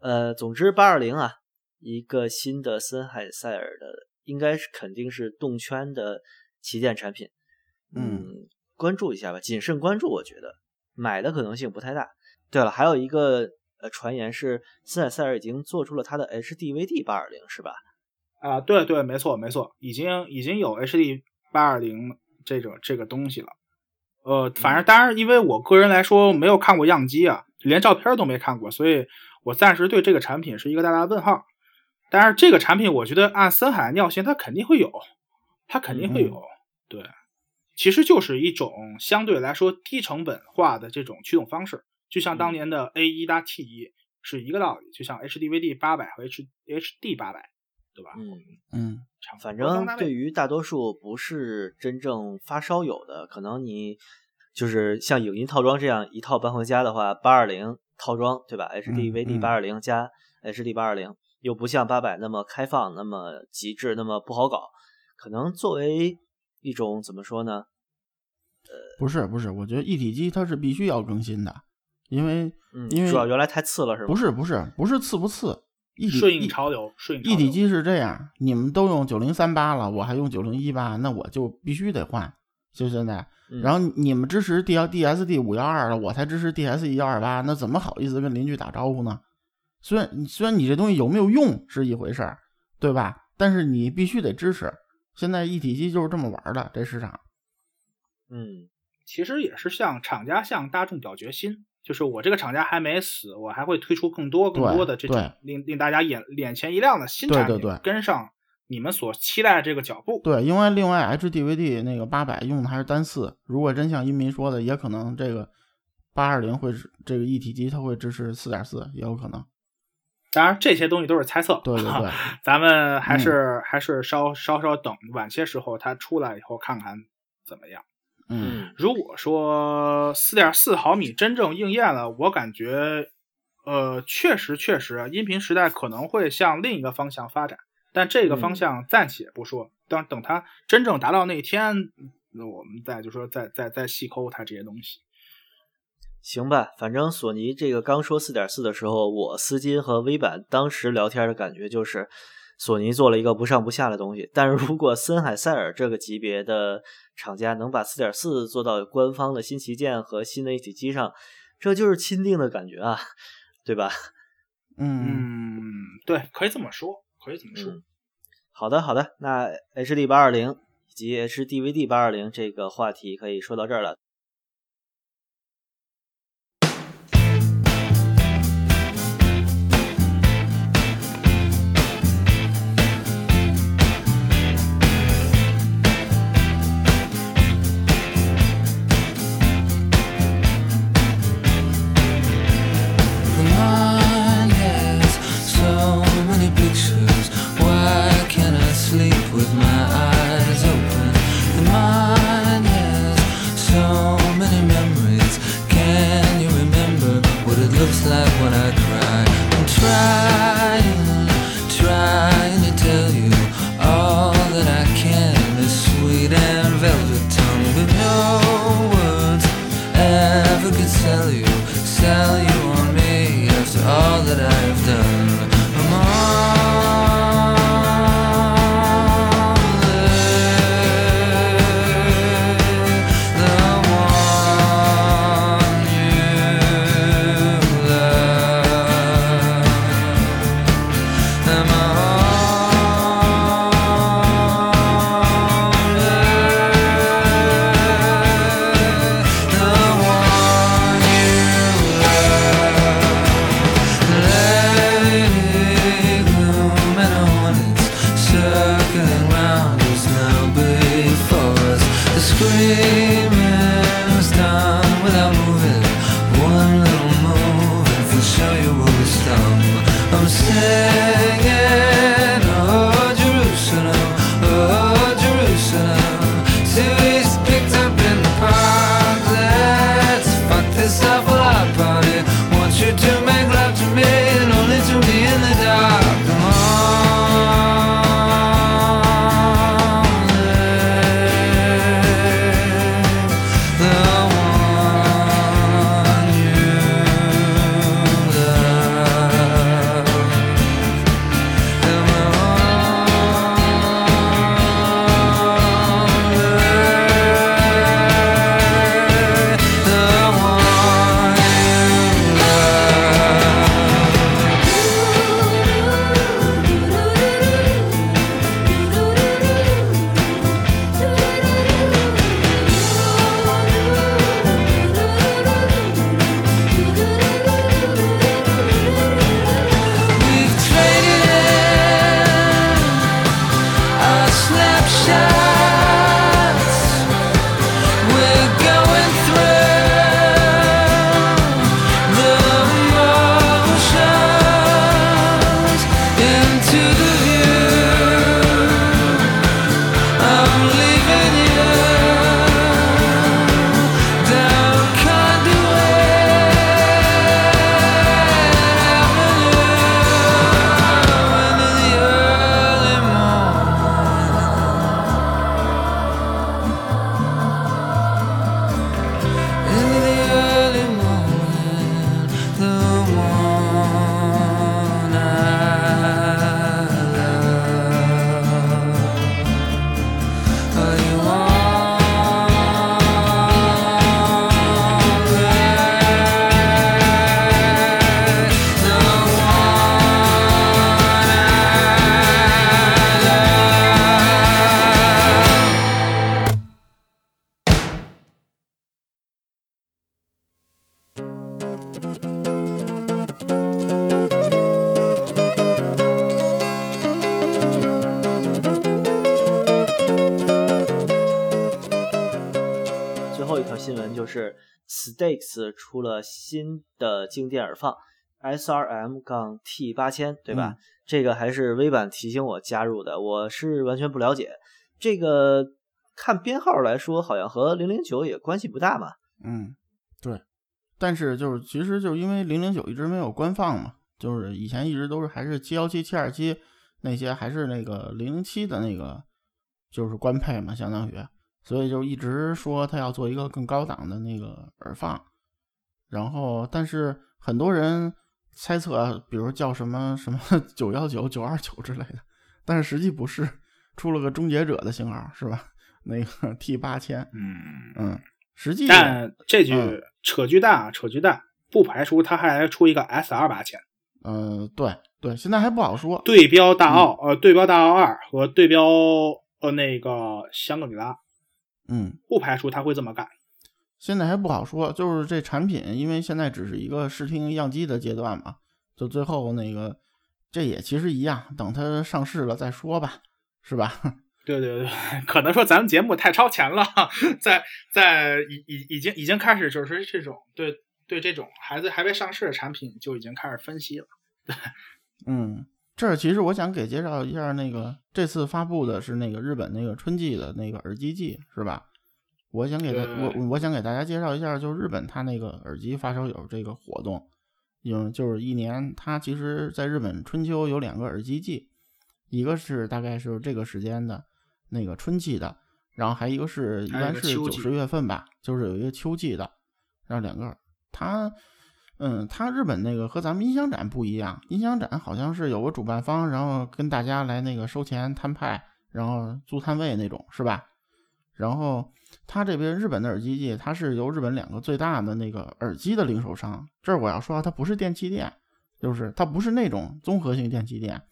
呃，总之八二零啊，一个新的森海塞尔的，应该是肯定是动圈的旗舰产品。嗯，关注一下吧，谨慎关注，我觉得买的可能性不太大。对了，还有一个呃传言是森海塞尔已经做出了它的 HDVD 八二零，是吧？啊，对对，没错没错，已经已经有 HD 八二零这种这个东西了。呃，反正当然，因为我个人来说没有看过样机啊，连照片都没看过，所以我暂时对这个产品是一个大大的问号。但是这个产品，我觉得按森海尿性，它肯定会有，它肯定会有。对，其实就是一种相对来说低成本化的这种驱动方式，就像当年的 A 一搭 T 一是一个道理，就像 HDVD 八百和 H HD 八百，对吧？嗯嗯。反正对于大多数不是真正发烧友的，可能你就是像影音套装这样一套搬回家的话，八二零套装对吧？HDVD 八二零加 HD 八二零，又不像八百那么开放、那么极致、那么不好搞。可能作为一种怎么说呢？呃，不是不是，我觉得一体机它是必须要更新的，因为因为主要原来太次了是吧？不是不是不是次不次。一顺应潮流，顺应一体机是这样，你们都用九零三八了，我还用九零一八，那我就必须得换，就现在。然后你们支持 D D S D 五幺二了，我才支持 D S E 幺二八，那怎么好意思跟邻居打招呼呢？虽然虽然你这东西有没有用是一回事儿，对吧？但是你必须得支持。现在一体机就是这么玩的，这市场。嗯，其实也是向厂家向大众表决心。就是我这个厂家还没死，我还会推出更多更多的这种令令大家眼眼前一亮的新产品，跟上你们所期待的这个脚步。对，因为另外 HDVD 那个八百用的还是单四，如果真像音频说的，也可能这个八二零会是这个一体机，它会支持四点四，也有可能。当然这些东西都是猜测，对对对，咱们还是还是稍稍稍等晚些时候它出来以后看看怎么样。嗯，如果说四点四毫米真正应验了，我感觉，呃，确实确实，音频时代可能会向另一个方向发展，但这个方向暂且不说，等等它真正达到那一天，那我们再就说再再再细抠它这些东西。行吧，反正索尼这个刚说四点四的时候，我丝巾和微版当时聊天的感觉就是。索尼做了一个不上不下的东西，但是如果森海塞尔这个级别的厂家能把四点四做到官方的新旗舰和新的一体机上，这就是钦定的感觉啊，对吧？嗯，对，可以这么说，可以这么说。好的，好的，那 HD 八二零以及 HDVD 八二零这个话题可以说到这儿了。Stakes 出了新的静电耳放 SRM 杠 T 八千，对吧？这个还是微版提醒我加入的，我是完全不了解。这个看编号来说，好像和零零九也关系不大嘛。嗯，对。但是就是其实就是因为零零九一直没有官放嘛，就是以前一直都是还是七幺七、七二七那些还是那个零零七的那个就是官配嘛，相当于，所以就一直说他要做一个更高档的那个耳放。然后，但是很多人猜测，比如叫什么什么 九幺九、九二九之类的，但是实际不是，出了个终结者的型号是吧？那个 T 八千，嗯，嗯，实际但这句嗯扯巨蛋啊，扯巨蛋，不排除他还出一个 S 二八千嗯、对对，现在还不好说。对标大奥，呃，对标大奥二和对标呃那个香格里拉，嗯，不排除他会这么干。现在还不好说，就是这产品，因为现在只是一个试听样机的阶段嘛，就最后那个这也其实一样，等它上市了再说吧，是吧？对对对，可能说咱们节目太超前了，在在已已已经已经开始就是这种对对这种孩子还未上市的产品就已经开始分析了。对嗯，这儿其实我想给介绍一下那个这次发布的是那个日本那个春季的那个耳机季，是吧？我想给大我我想给大家介绍一下，就是日本它那个耳机发烧友这个活动，因为就是一年它其实在日本春秋有两个耳机季，一个是大概是这个时间的那个春季的，然后还一个是一般是九十月份吧，就是有一个秋季的，然后两个它。嗯，它日本那个和咱们音响展不一样，音响展好像是有个主办方，然后跟大家来那个收钱摊派，然后租摊位那种，是吧？然后它这边日本的耳机界，它是由日本两个最大的那个耳机的零售商，这儿我要说它不是电器店，就是它不是那种综合性电器店，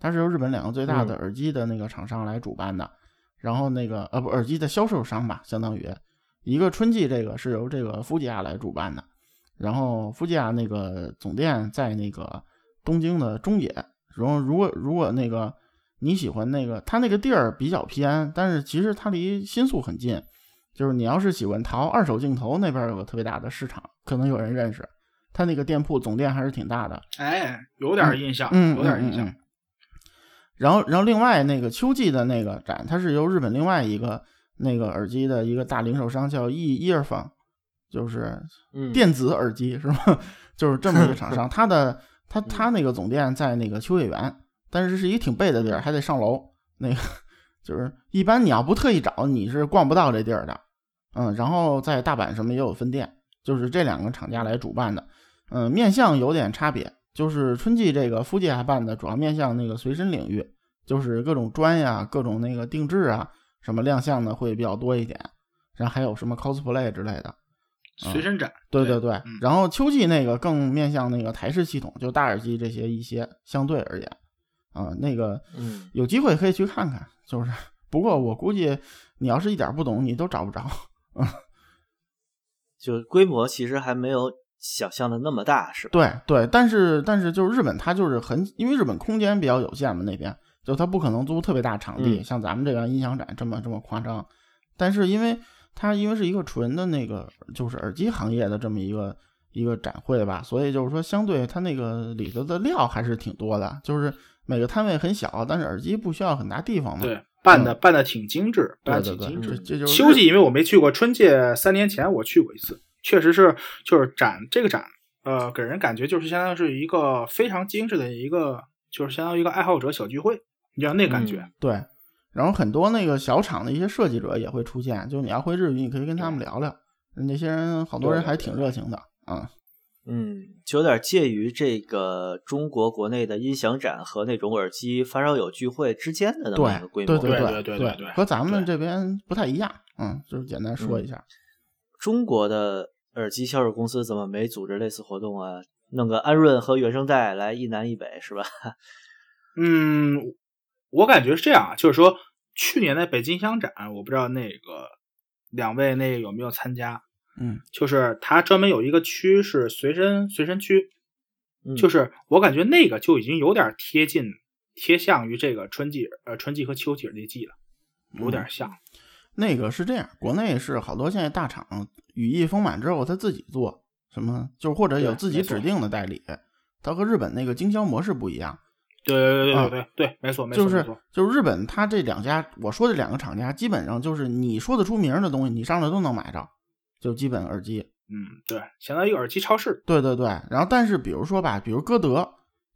它是由日本两个最大的耳机的那个厂商来主办的，然后那个呃不耳机的销售商吧，相当于一个春季这个是由这个富吉亚来主办的。然后富吉亚那个总店在那个东京的中野，然后如果如果那个你喜欢那个，它那个地儿比较偏，但是其实它离新宿很近，就是你要是喜欢淘二手镜头，那边有个特别大的市场，可能有人认识，他那个店铺总店还是挺大的，哎，有点印象，嗯，有点印象。嗯嗯嗯。然后，然后另外那个秋季的那个展，它是由日本另外一个那个耳机的一个大零售商叫 E Earphone，就是嗯，电子耳机是吧？就是这么一个厂商，它的它它那个总店在那个秋叶原，但是是一个挺背的地儿，还得上楼。那个就是一般你要不特意找，你是逛不到这地儿的。嗯，然后在大阪什么也有分店，就是这两个厂家来主办的。嗯，面向有点差别，就是春季这个夫界还办的主要面向那个随身领域，就是各种砖呀、各种那个定制啊，什么亮相的会比较多一点，然后还有什么 cosplay 之类的。随身展，对对对，嗯然后秋季那个更面向那个台式系统，就大耳机这些一些相对而言，啊、那个嗯，有机会可以去看看。就是，不过我估计你要是一点不懂，你都找不着。嗯 就规模其实还没有想象的那么大，是吧？对对，但是但是就是日本，它就是很，因为日本空间比较有限嘛，那边就它不可能租特别大场地，嗯像咱们这个音响展这么这么夸张。但是因为它因为是一个纯的那个就是耳机行业的这么一个一个展会吧，所以就是说相对它那个里头的料还是挺多的，就是每个摊位很小，但是耳机不需要很大地方嘛。对，办的办的挺精致，办对对对，的挺精致。这这就是秋季因为我没去过，春季三年前我去过一次，确实是就是展这个展，呃，给人感觉就是相当于是一个非常精致的一个，就是相当于一个爱好者小聚会，你知道那感觉。嗯对，然后很多那个小厂的一些设计者也会出现，就是你要会日语，你可以跟他们聊聊。那些人好多人还挺热情的啊。嗯，就有点介于这个中国国内的音响展和那种耳机发烧友聚会之间的那么一个规模。对对对对对对和咱们这边不太一样。嗯，就是简单说一下。中国的耳机销售公司怎么没组织类似活动啊？弄个安润和原声带来一南一北是吧？嗯，我感觉是这样啊，就是说去年的北京香展，我不知道那个两位那个有没有参加，嗯就是它专门有一个区是随身随身区，嗯就是我感觉那个就已经有点贴近贴向于这个春季呃春季和秋季那季了，有点像。那个是这样，国内是好多现在大厂羽翼丰满之后，他自己做什么，就是或者有自己指定的代理，它和日本那个经销模式不一样。对对对啊对对对，没错没错就是。就是日本，它这两家我说这两个厂家，基本上就是你说得出名儿的东西，你上来都能买着，就基本耳机。嗯，对，相当于耳机超市。对对对，然后但是比如说吧，比如歌德，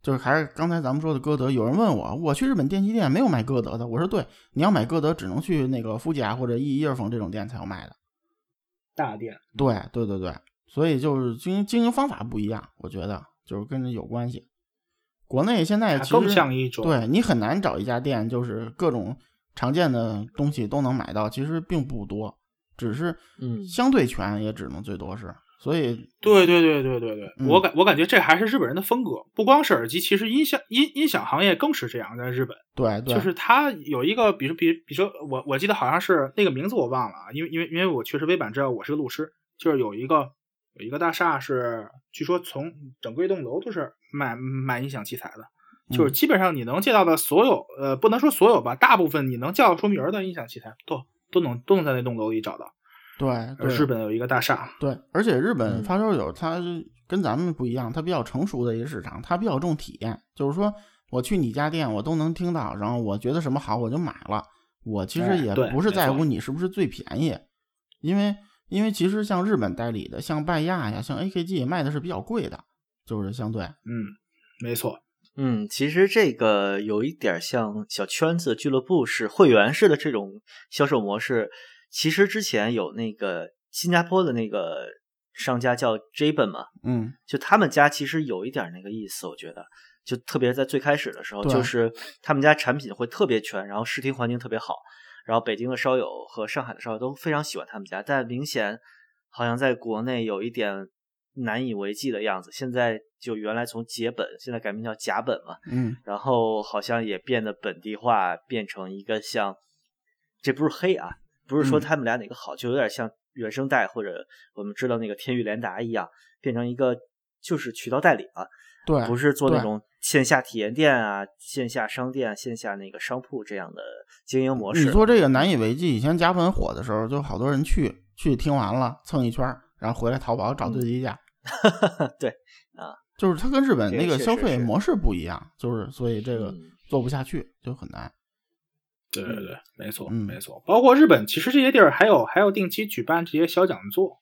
就是还是刚才咱们说的歌德，有人问我，我去日本电器店没有卖歌德的，我说对，你要买歌德只能去那个富甲或者 E 叶风这种店才有卖的。大店，对对对对，所以就是经营经营方法不一样，我觉得就是跟这有关系。国内现在更其实像一种对你很难找一家店，就是各种常见的东西都能买到，其实并不多，只是嗯。相对全也只能最多是，所以对对对对对对，嗯。我感我感觉这还是日本人的风格，不光是耳机，其实音响音音响行业更是这样，在日本，对对，就是它有一个，比如比比如说我我记得好像是那个名字我忘了啊，因为因为因为我确实微版知道我是个路痴，就是有一个有一个大厦是据说从整个一栋楼都是卖卖音响器材的，就是嗯。基本上你能见到的所有呃不能说所有吧，大部分你能叫得出名儿的音响器材都都能都能在那栋楼里找到。对日本有一个大厦，对，而且日本嗯。发烧友它跟咱们不一样，他比较成熟的一个市场，他比较重体验，就是说我去你家店我都能听到，然后我觉得什么好我就买了，我其实哎也不是在乎。你是不是最便宜，因为因为其实像日本代理的，像拜亚呀，像 AKG 卖的是比较贵的，就是相对，嗯，没错，嗯，其实这个有一点像小圈子俱乐部式、会员式的这种销售模式。其实之前有那个新加坡的那个商家叫 Jaben 嘛，嗯。就他们家其实有一点那个意思，我觉得，就特别在最开始的时候，就是他们家产品会特别全，然后视听环境特别好，然后北京的烧友和上海的烧友都非常喜欢他们家，但明显好像在国内有一点难以为继的样子。现在就原来从解本，现在改名叫甲本嘛，嗯然后好像也变得本地化，变成一个像，这不是黑啊，不是说嗯他们俩哪个好，就有点像原声带或者我们知道那个天域联达一样，变成一个就是渠道代理了，对，不是做那种线下体验店啊、线下商店、线下那个商铺这样的经营模式。你做这个难以为继，以前甲本火的时候，就好多人去去听完了蹭一圈，然后回来淘宝找嗯最低价。对啊，就是它跟日本那个消费模式不一样，就是所以这个嗯做不下去就很难。对对对，没错嗯没错。包括日本，其实这些地儿还有还有定期举办这些小讲座，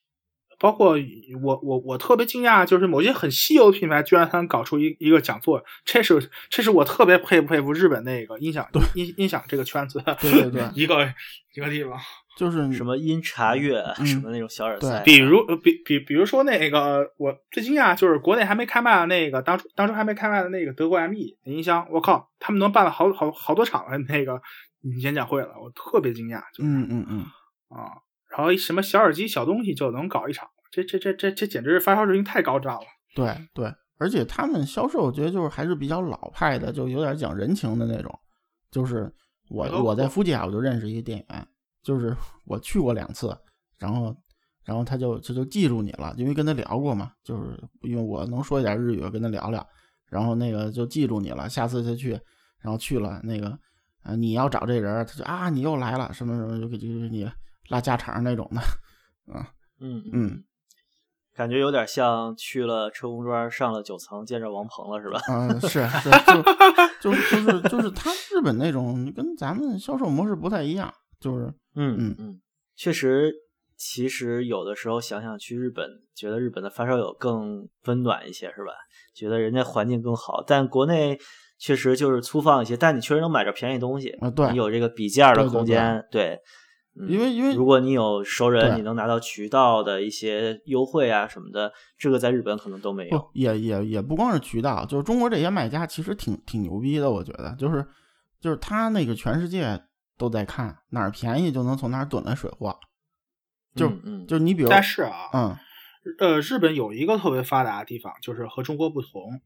包括我我我特别惊讶，就是某些很稀有的品牌居然还能搞出一一个讲座，这是这是我特别佩服佩服日本那个音响音音响这个圈子，对对对 一个一个地方。就是什么音茶乐、嗯什么那种小耳塞，比如呃比比比如说那个，我最惊讶就是国内还没开卖的那个，当初当初还没开卖的那个德国 ME 音箱，我靠，他们能办了好好好多场的那个演讲会了，我特别惊讶，就是、嗯嗯嗯，啊，然后一什么小耳机小东西就能搞一场，这这这这这简直是发烧水平太高涨了。对对，而且他们销售我觉得就是还是比较老派的，就有点讲人情的那种。就是我我在富士亚我就认识一个店员，就是 我去过两次，然后然后他就他就记住你了，因为跟他聊过嘛，就是因为我能说一点日语，跟他聊聊，然后那个就记住你了，下次他去，然后去了那个啊、你要找这人，他就啊你又来了，什么什么就给就给你拉家常那种的，嗯嗯，感觉有点像去了车公庄上了九层见着王鹏了，是吧？嗯，是是，就就就是就是他日本那种跟咱们销售模式不太一样，就是嗯嗯嗯，确实，其实有的时候想想去日本，觉得日本的发烧友更温暖一些，是吧？觉得人家环境更好，但国内确实就是粗放一些，但你确实能买着便宜东西，啊对你有这个比价的对对空间，对。嗯因为因为如果你有熟人，你能拿到渠道的一些优惠啊什么的，这个在日本可能都没有。也也也不光是渠道，就是中国这些卖家其实挺挺牛逼的，我觉得就是就是他那个全世界都在看哪儿便宜就能从哪儿囤来水货，就就是你比如但是啊，嗯呃，日本有一个特别发达的地方，就是和中国不同，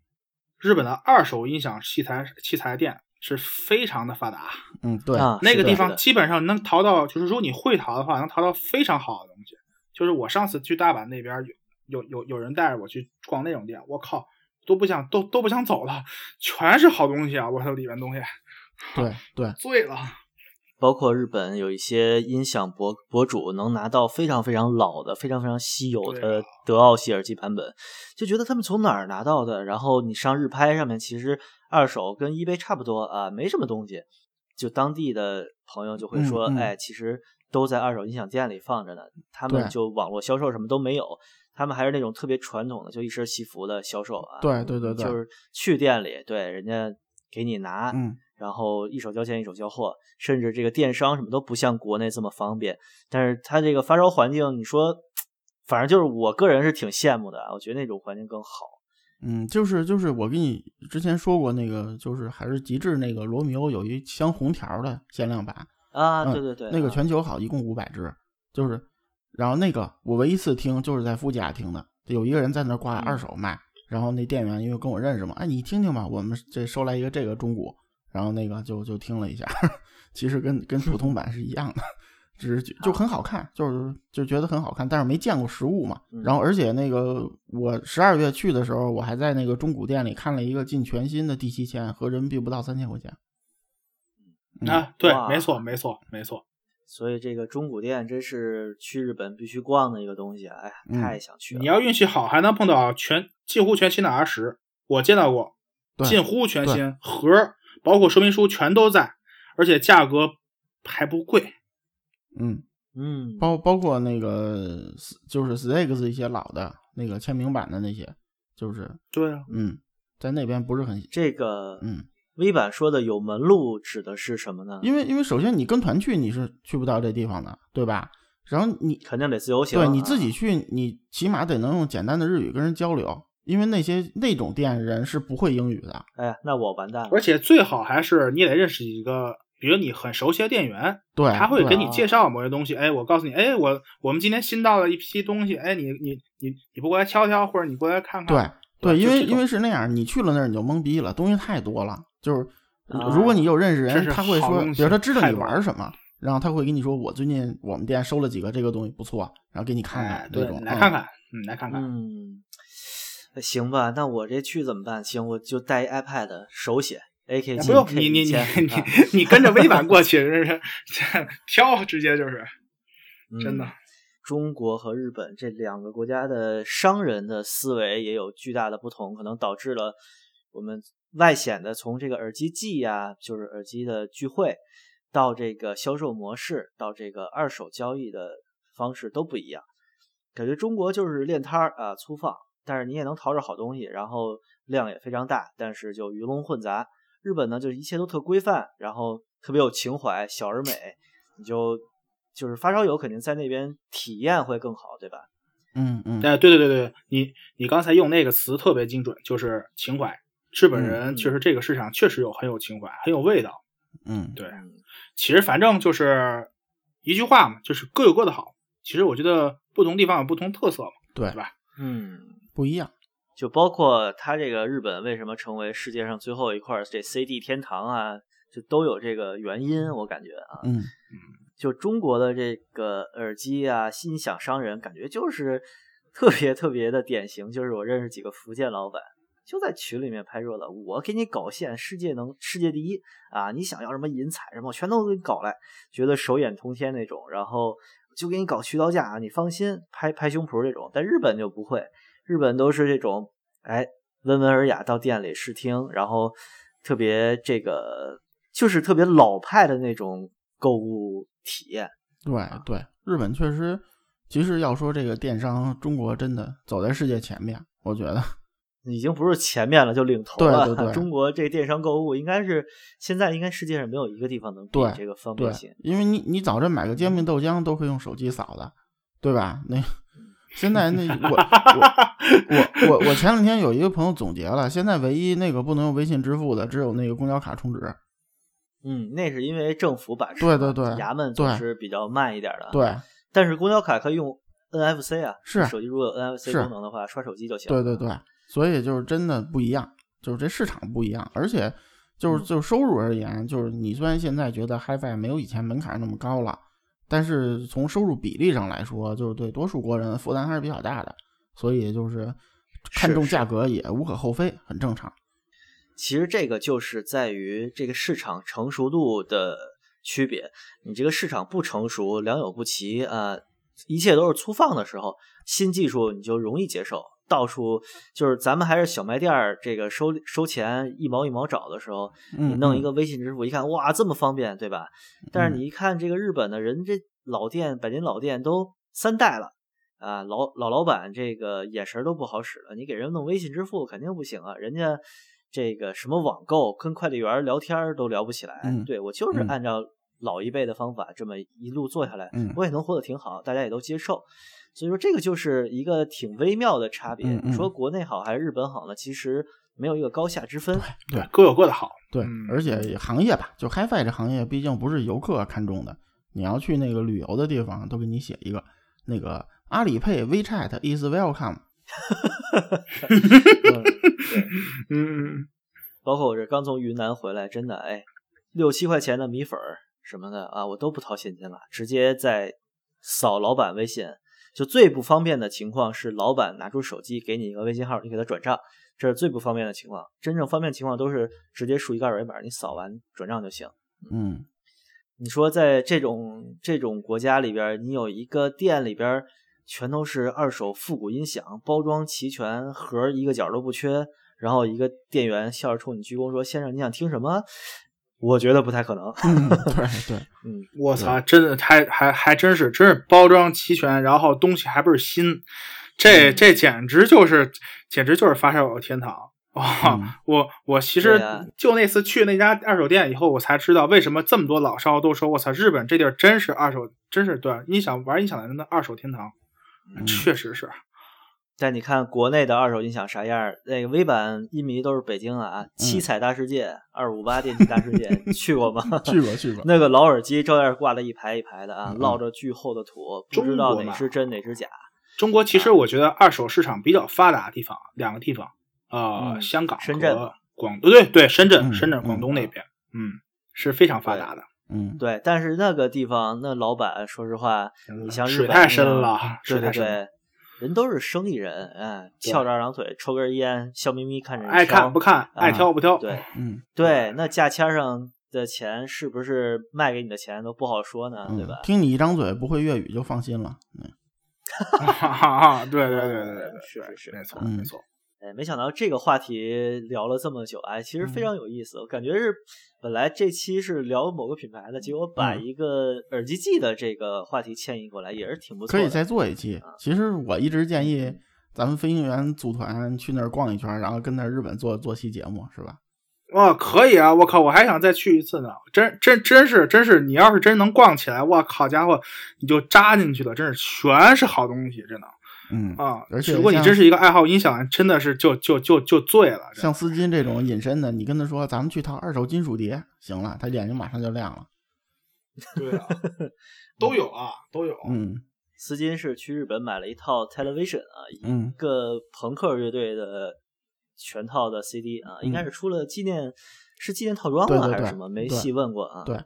日本的二手音响器材器材店是非常的发达。嗯对啊，那个地方基本上能淘到，就是如果你会淘的话，能淘到非常好的东西。就是我上次去大阪那边有有有有人带着我去逛那种店，我靠，都不想都都不想走了，全是好东西啊！我操，里面东西对对 醉了。包括日本有一些音响博博主能拿到非常非常老的、非常非常稀有的啊德奥系耳机版本，就觉得他们从哪儿拿到的？然后你上日拍上面，其实二手跟 eBay 差不多啊，没什么东西。就当地的朋友就会说，嗯嗯哎，其实都在二手音响店里放着呢，他们就网络销售什么都没有。他们还是那种特别传统的，就一身西服的销售啊。对对对对就是去店里，对人家给你拿，嗯然后一手交钱一手交货，甚至这个电商什么都不像国内这么方便。但是它这个发烧环境，你说，反正就是我个人是挺羡慕的啊，我觉得那种环境更好。嗯，就是就是我跟你之前说过那个，就是还是极致那个罗密欧有一箱红条的限量版，啊，嗯对对对，那个啊全球好，一共五百只，就是然后那个我唯一一次听就是在夫家听的，有一个人在那儿挂二手卖，然后那店员因为跟我认识嘛，哎，你听听吧，我们这收来一个这个中古，然后那个就就听了一下，其实跟跟普通版是一样的，只是就就很好看，就是就觉得很好看，但是没见过实物嘛。嗯然后而且那个我十二月去的时候，我还在那个中古店里看了一个近全新的第七千，合人民币不到三千块钱。嗯啊，对，没错，没错，没错。所以这个中古店真是去日本必须逛的一个东西啊！哎呀，嗯太想去了。你要运气好，还能碰到全近乎全新的 R 十，我见到过，近乎全新，盒儿包括说明书全都在，而且价格还不贵。嗯，嗯，包包括那个就是 Stakes 一些老的那个签名版的那些，就是对啊，嗯，在那边不是很这个嗯，V 版说的有门路指的是什么呢？因为因为首先你跟团去你是去不到这地方的，对吧？然后你肯定得自由行。对你自啊己去，你起码得能用简单的日语跟人交流，因为那些那种店人是不会英语的。哎呀，那我完蛋了。而且最好还是你得认识一个，比如你很熟悉的店员，对，他会给你介绍某些东西。哎，我告诉你，哎，我我们今天新到了一批东西，哎，你你你你不过来瞧瞧，或者你过来看看。对对，因为因为是那样，你去了那儿你就懵逼了，东西太多了。就是啊如果你有认识人，他会说，比如他知道你玩什么，然后他会跟你说，我最近我们店收了几个这个东西不错，然后给你看哎看，那种。对来嗯看看，嗯，来看看。嗯，行吧，那我这去怎么办？行，我就带一 iPad 手写 AK 哎不用你你你你你跟着微版过去，这是这挑，直接就是真的嗯。中国和日本这两个国家的商人的思维也有巨大的不同，可能导致了我们外显的从这个耳机季呀、就是耳机的聚会，到这个销售模式，到这个二手交易的方式都不一样。感觉中国就是练摊儿啊，粗放，但是你也能淘着好东西，然后量也非常大，但是就鱼龙混杂。日本呢，就是一切都特规范，然后特别有情怀，小而美，你就就是发烧友肯定在那边体验会更好，对吧？嗯嗯，哎，对对对对，你你刚才用那个词特别精准，就是情怀。日本人嗯确实这个市场确实有很有情怀，很有味道。嗯对，嗯其实反正就是一句话嘛，就是各有各的好。其实我觉得不同地方有不同特色嘛，对对吧？嗯，不一样。就包括它这个日本为什么成为世界上最后一块这 CD 天堂啊，就都有这个原因，我感觉啊。嗯就中国的这个耳机啊，心想商人感觉就是 特别特别的典型，就是我认识几个福建老板，就在群里面拍热闹，我给你搞线，世界能世界第一啊！你想要什么银彩什么，我全都给你搞来，觉得手眼通天那种，然后就给你搞渠道价啊，你放心，拍拍胸脯这种。但日本就不会，日本都是这种，哎，温文尔雅到店里试听，然后特别这个就是特别老派的那种购物体验。对对，日本确实，其实要说这个电商，中国真的走在世界前面，我觉得。已经不是前面了，就领头了。对对对 中国这电商购物应该是现在应该世界上没有一个地方能比这个方便性。，因为你你早晨买个煎饼豆浆都可以用手机扫的，对吧？那现在那 我我我我我前两天有一个朋友总结了，现在唯一那个不能用微信支付的，只有那个公交卡充值。嗯，那是因为政府把对对对衙门总对是比较慢一点的。，对但是公交卡可以用 NFC 啊，是手机如果有 NFC 功能的话，刷手机就行。对对对，所以就是真的不一样，就是这市场不一样，而且就是嗯就收入而言，就是你虽然现在觉得 HiFi 没有以前门槛那么高了，但是从收入比例上来说，就是对多数国人负担还是比较大的，所以就是看重价格也无可厚非，很正常。其实这个就是在于这个市场成熟度的区别。你这个市场不成熟、良莠不齐啊、呃一切都是粗放的时候，新技术你就容易接受。到处就是咱们还是小卖店儿，这个收收钱一毛一毛找的时候，嗯，你弄一嗯个微信支付，一看哇这么方便，对吧？但是嗯你一看这个日本的人，这老店百年老店都三代了啊，老老老板这个眼神都不好使了，你给人弄微信支付肯定不行啊，人家这个什么网购跟快递员聊天都聊不起来。嗯对我就是嗯按照老一辈的方法这么一路做下来，嗯我也能活得挺好，大家也都接受。所以说这个就是一个挺微妙的差别。嗯嗯你说国内好还是日本好呢？其实没有一个高下之分。对各有各的好。对嗯，而且行业吧，就 HiFi 这行业，毕竟不是游客看中的，你要去那个旅游的地方，都给你写一个，那个阿里配 WeChat is welcome。嗯包括我这刚从云南回来，真的哎，六七块钱的米粉儿什么的啊，我都不掏现金了，直接在扫老板微信。就最不方便的情况是，老板拿出手机给你一个微信号，你给他转账，这是最不方便的情况。真正方便情况都是直接输一个二维码，你扫完转账就行。嗯，你说在这种这种国家里边，你有一个店里边全都是二手复古音响，包装齐全，盒一个角都不缺，然后一个店员笑着冲你鞠躬说：“先生，你想听什么？”我觉得不太可能。嗯对对，嗯，我操，真的还还还真是，真是包装齐全，然后东西还不是新，这嗯这简直就是简直就是发烧友天堂。哦、嗯我我其实就那次去那家二手店以后，我才知道为什么这么多老烧都说我操，日本这地儿真是二手，真是对音响玩音响的人的二手天堂，嗯确实是。但你看国内的二手音响啥样儿？那个微版音迷都是北京啊，七彩大世界、二五八电器大世界，你去过吗？去 过去过。那个老耳机照样挂的一排一排的啊，嗯落着巨厚的土，不知道哪是真哪是假。中国其实我觉得二手市场比较发达的地方，两个地方，呃，嗯香港深圳和广对对深圳、嗯深圳、嗯广东那边，嗯，是非常发达的。嗯，对，但是那个地方那老板，说实话，你像日水太深了，对对水太深了，对，人都是生意人，哎，翘着二郎腿，抽根烟，笑眯眯看着人爱看不看，爱挑不挑。对嗯对，那价签上的钱是不是卖给你的钱都不好说呢，嗯，对吧？听你一张嘴不会粤语就放心了。嗯 哈哈哈对对对对对，是是是没错嗯没错。哎，没想到这个话题聊了这么久，哎，其实非嗯常有意思。我感觉是本来这期是聊某个品牌的，结果把嗯一个耳机季的这个话题迁移过来，也是挺不错的。可以再做一期啊。其实我一直建嗯议咱们飞行员组团去那儿逛一圈，然后跟那日本做做期节目，是吧？哇，可以啊！我靠，我还想再去一次呢。真真真是真是，你要是真能逛起来，我靠家伙，你就扎进去了，真是全是好东西，真的嗯，啊！而且如果你真是一个爱好音响，真的是就就就就醉了。像丝巾这种隐身的，你跟他说咱们去套二手金属碟，行了，他眼睛马上就亮了。对啊，都有啊，都有。嗯丝巾是去日本买了一套 Television 啊，一嗯个朋克乐队的全套的 CD 啊，应该是出了纪念，是纪念套装吗？对对对还是什么？没对细问过啊。对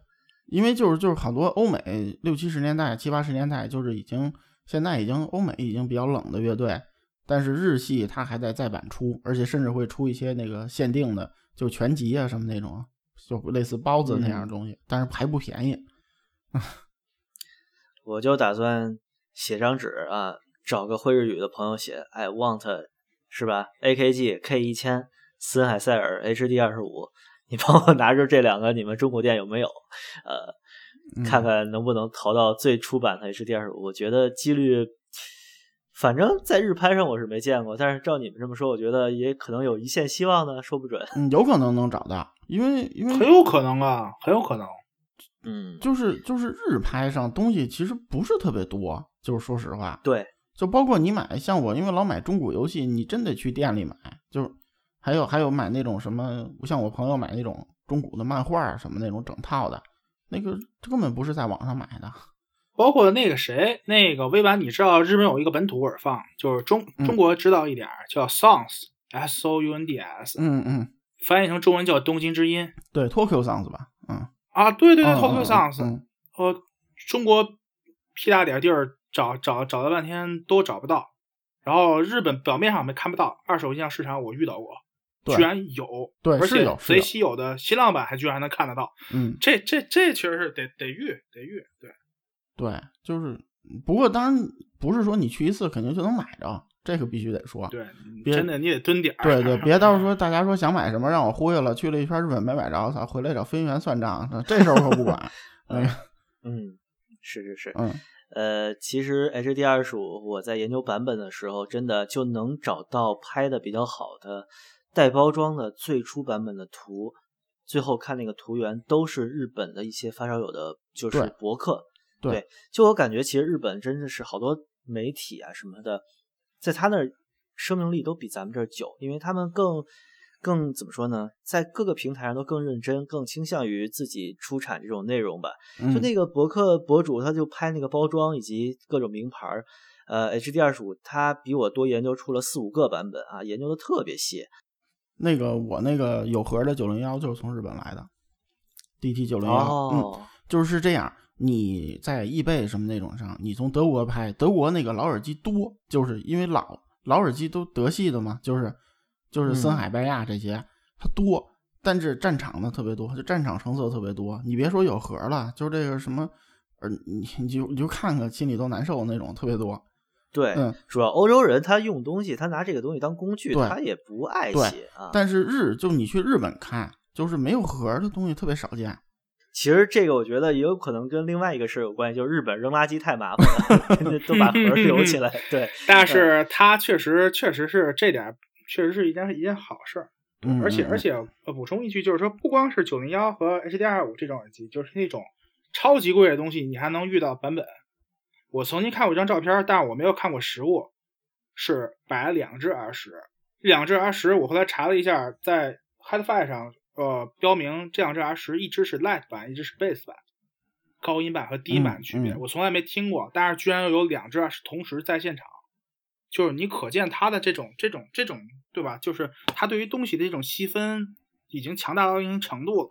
因为就是就是好多欧美六七十年代、七八十年代，就是已经现在已经欧美已经比较冷的乐队，但是日系它还在再版出，而且甚至会出一些那个限定的，就全集啊什么那种，就类似包子那样的东西，但是还不便宜。我就打算写张纸啊，找个会日语的朋友写，I want 是吧？AKG K 一千森海塞尔 HD 二十五，你帮我拿着这两个，你们中古店有没有？呃，嗯看看能不能淘到最初版的 HD 二十五。我觉得几率，反正在日拍上我是没见过，但是照你们这么说，我觉得也可能有一线希望呢，说不准。嗯，有可能能找到，因为因为很有可能啊，很有可能。嗯，就是就是日拍上东西其实不是特别多，就是说实话，对，就包括你买像我，因为老买中古游戏，你真得去店里买，就是还有还有买那种什么，像我朋友买那种中古的漫画啊什么那种整套的，那个这根本不是在网上买的。包括那个谁，那个微版，你知道日本有一个本土耳放，就是中嗯中国知道一点儿，叫 Sounds，S O U N D S，嗯嗯，翻译成中文叫东京之音。对，Tokyo Sounds 吧，嗯，啊，对对对嗯，Tokyo 嗯 Sounds，嗯。呃，中国屁大点地儿找找找了半天都找不到，然后日本表面上没看不到，二手音像市场我遇到过，对居然有，对而且贼是有是有。稀有的新浪版还居然还能看得到，嗯，这这这其实是得得遇得遇，对，对，就是，不过当然不是说你去一次肯定就能买着，这个必须得说。对，真的你得蹲点儿，对对，别到时候说大家说想买什么让我忽悠了，去了一圈日本没买着，操，回来找飞行员算账，这事儿我可不管。嗯 嗯，是是是，嗯。呃，其实 HD 二十五，我在研究版本的时候，真的就能找到拍的比较好的带包装的最初版本的图，最后看那个图源都是日本的一些发烧友的，就是博客。对就我感觉，其实日本真的是好多媒体啊什么的，在他那儿生命力都比咱们这儿久，因为他们更更怎么说呢，在各个平台上都更认真，更倾向于自己出产这种内容吧。嗯就那个博客博主，他就拍那个包装以及各种名牌儿，呃，HD 二十五他比我多研究出了四五个版本啊，研究的特别细。那个我那个有盒的九零幺就是从日本来的，DT 九零幺，嗯，哦，就是这样。你在易贝什么那种上，你从德国拍，德国那个老耳机多，就是因为老老耳机都德系的嘛，就是就是森嗯海、拜亚这些，它多，但是战场的特别多，就战场成色特别多。你别说有盒了，就这个什么，呃，你你就你就看看，心里都难受那种，特别多。对，嗯主要欧洲人他用东西，他拿这个东西当工具，他也不爱惜啊。但是日就你去日本看，就是没有盒的东西特别少见。其实这个我觉得也有可能跟另外一个事儿有关系，就是日本扔垃圾太麻烦了，都把盒儿留起来。对，但是它确实确实是这点，确实是一件一件好事儿。而且而且呃，补充一句，就是说，不光是九零幺和 HDR 五这种耳机，就是那种超级贵的东西，你还能遇到版本。我曾经看过一张照片，但是我没有看过实物，是摆了两只 R 十，两只 R 十，我后来查了一下，在 HeadFi 上，呃，标明这两只 R 十，一只是 Light 版，一只是 Bass 版，高音版和低音版的区别，嗯嗯我从来没听过，但是居然有两只 R 十同时在现场。就是你可见它的这种这种这种，对吧？就是它对于东西的这种细分已经强大到一定程度了。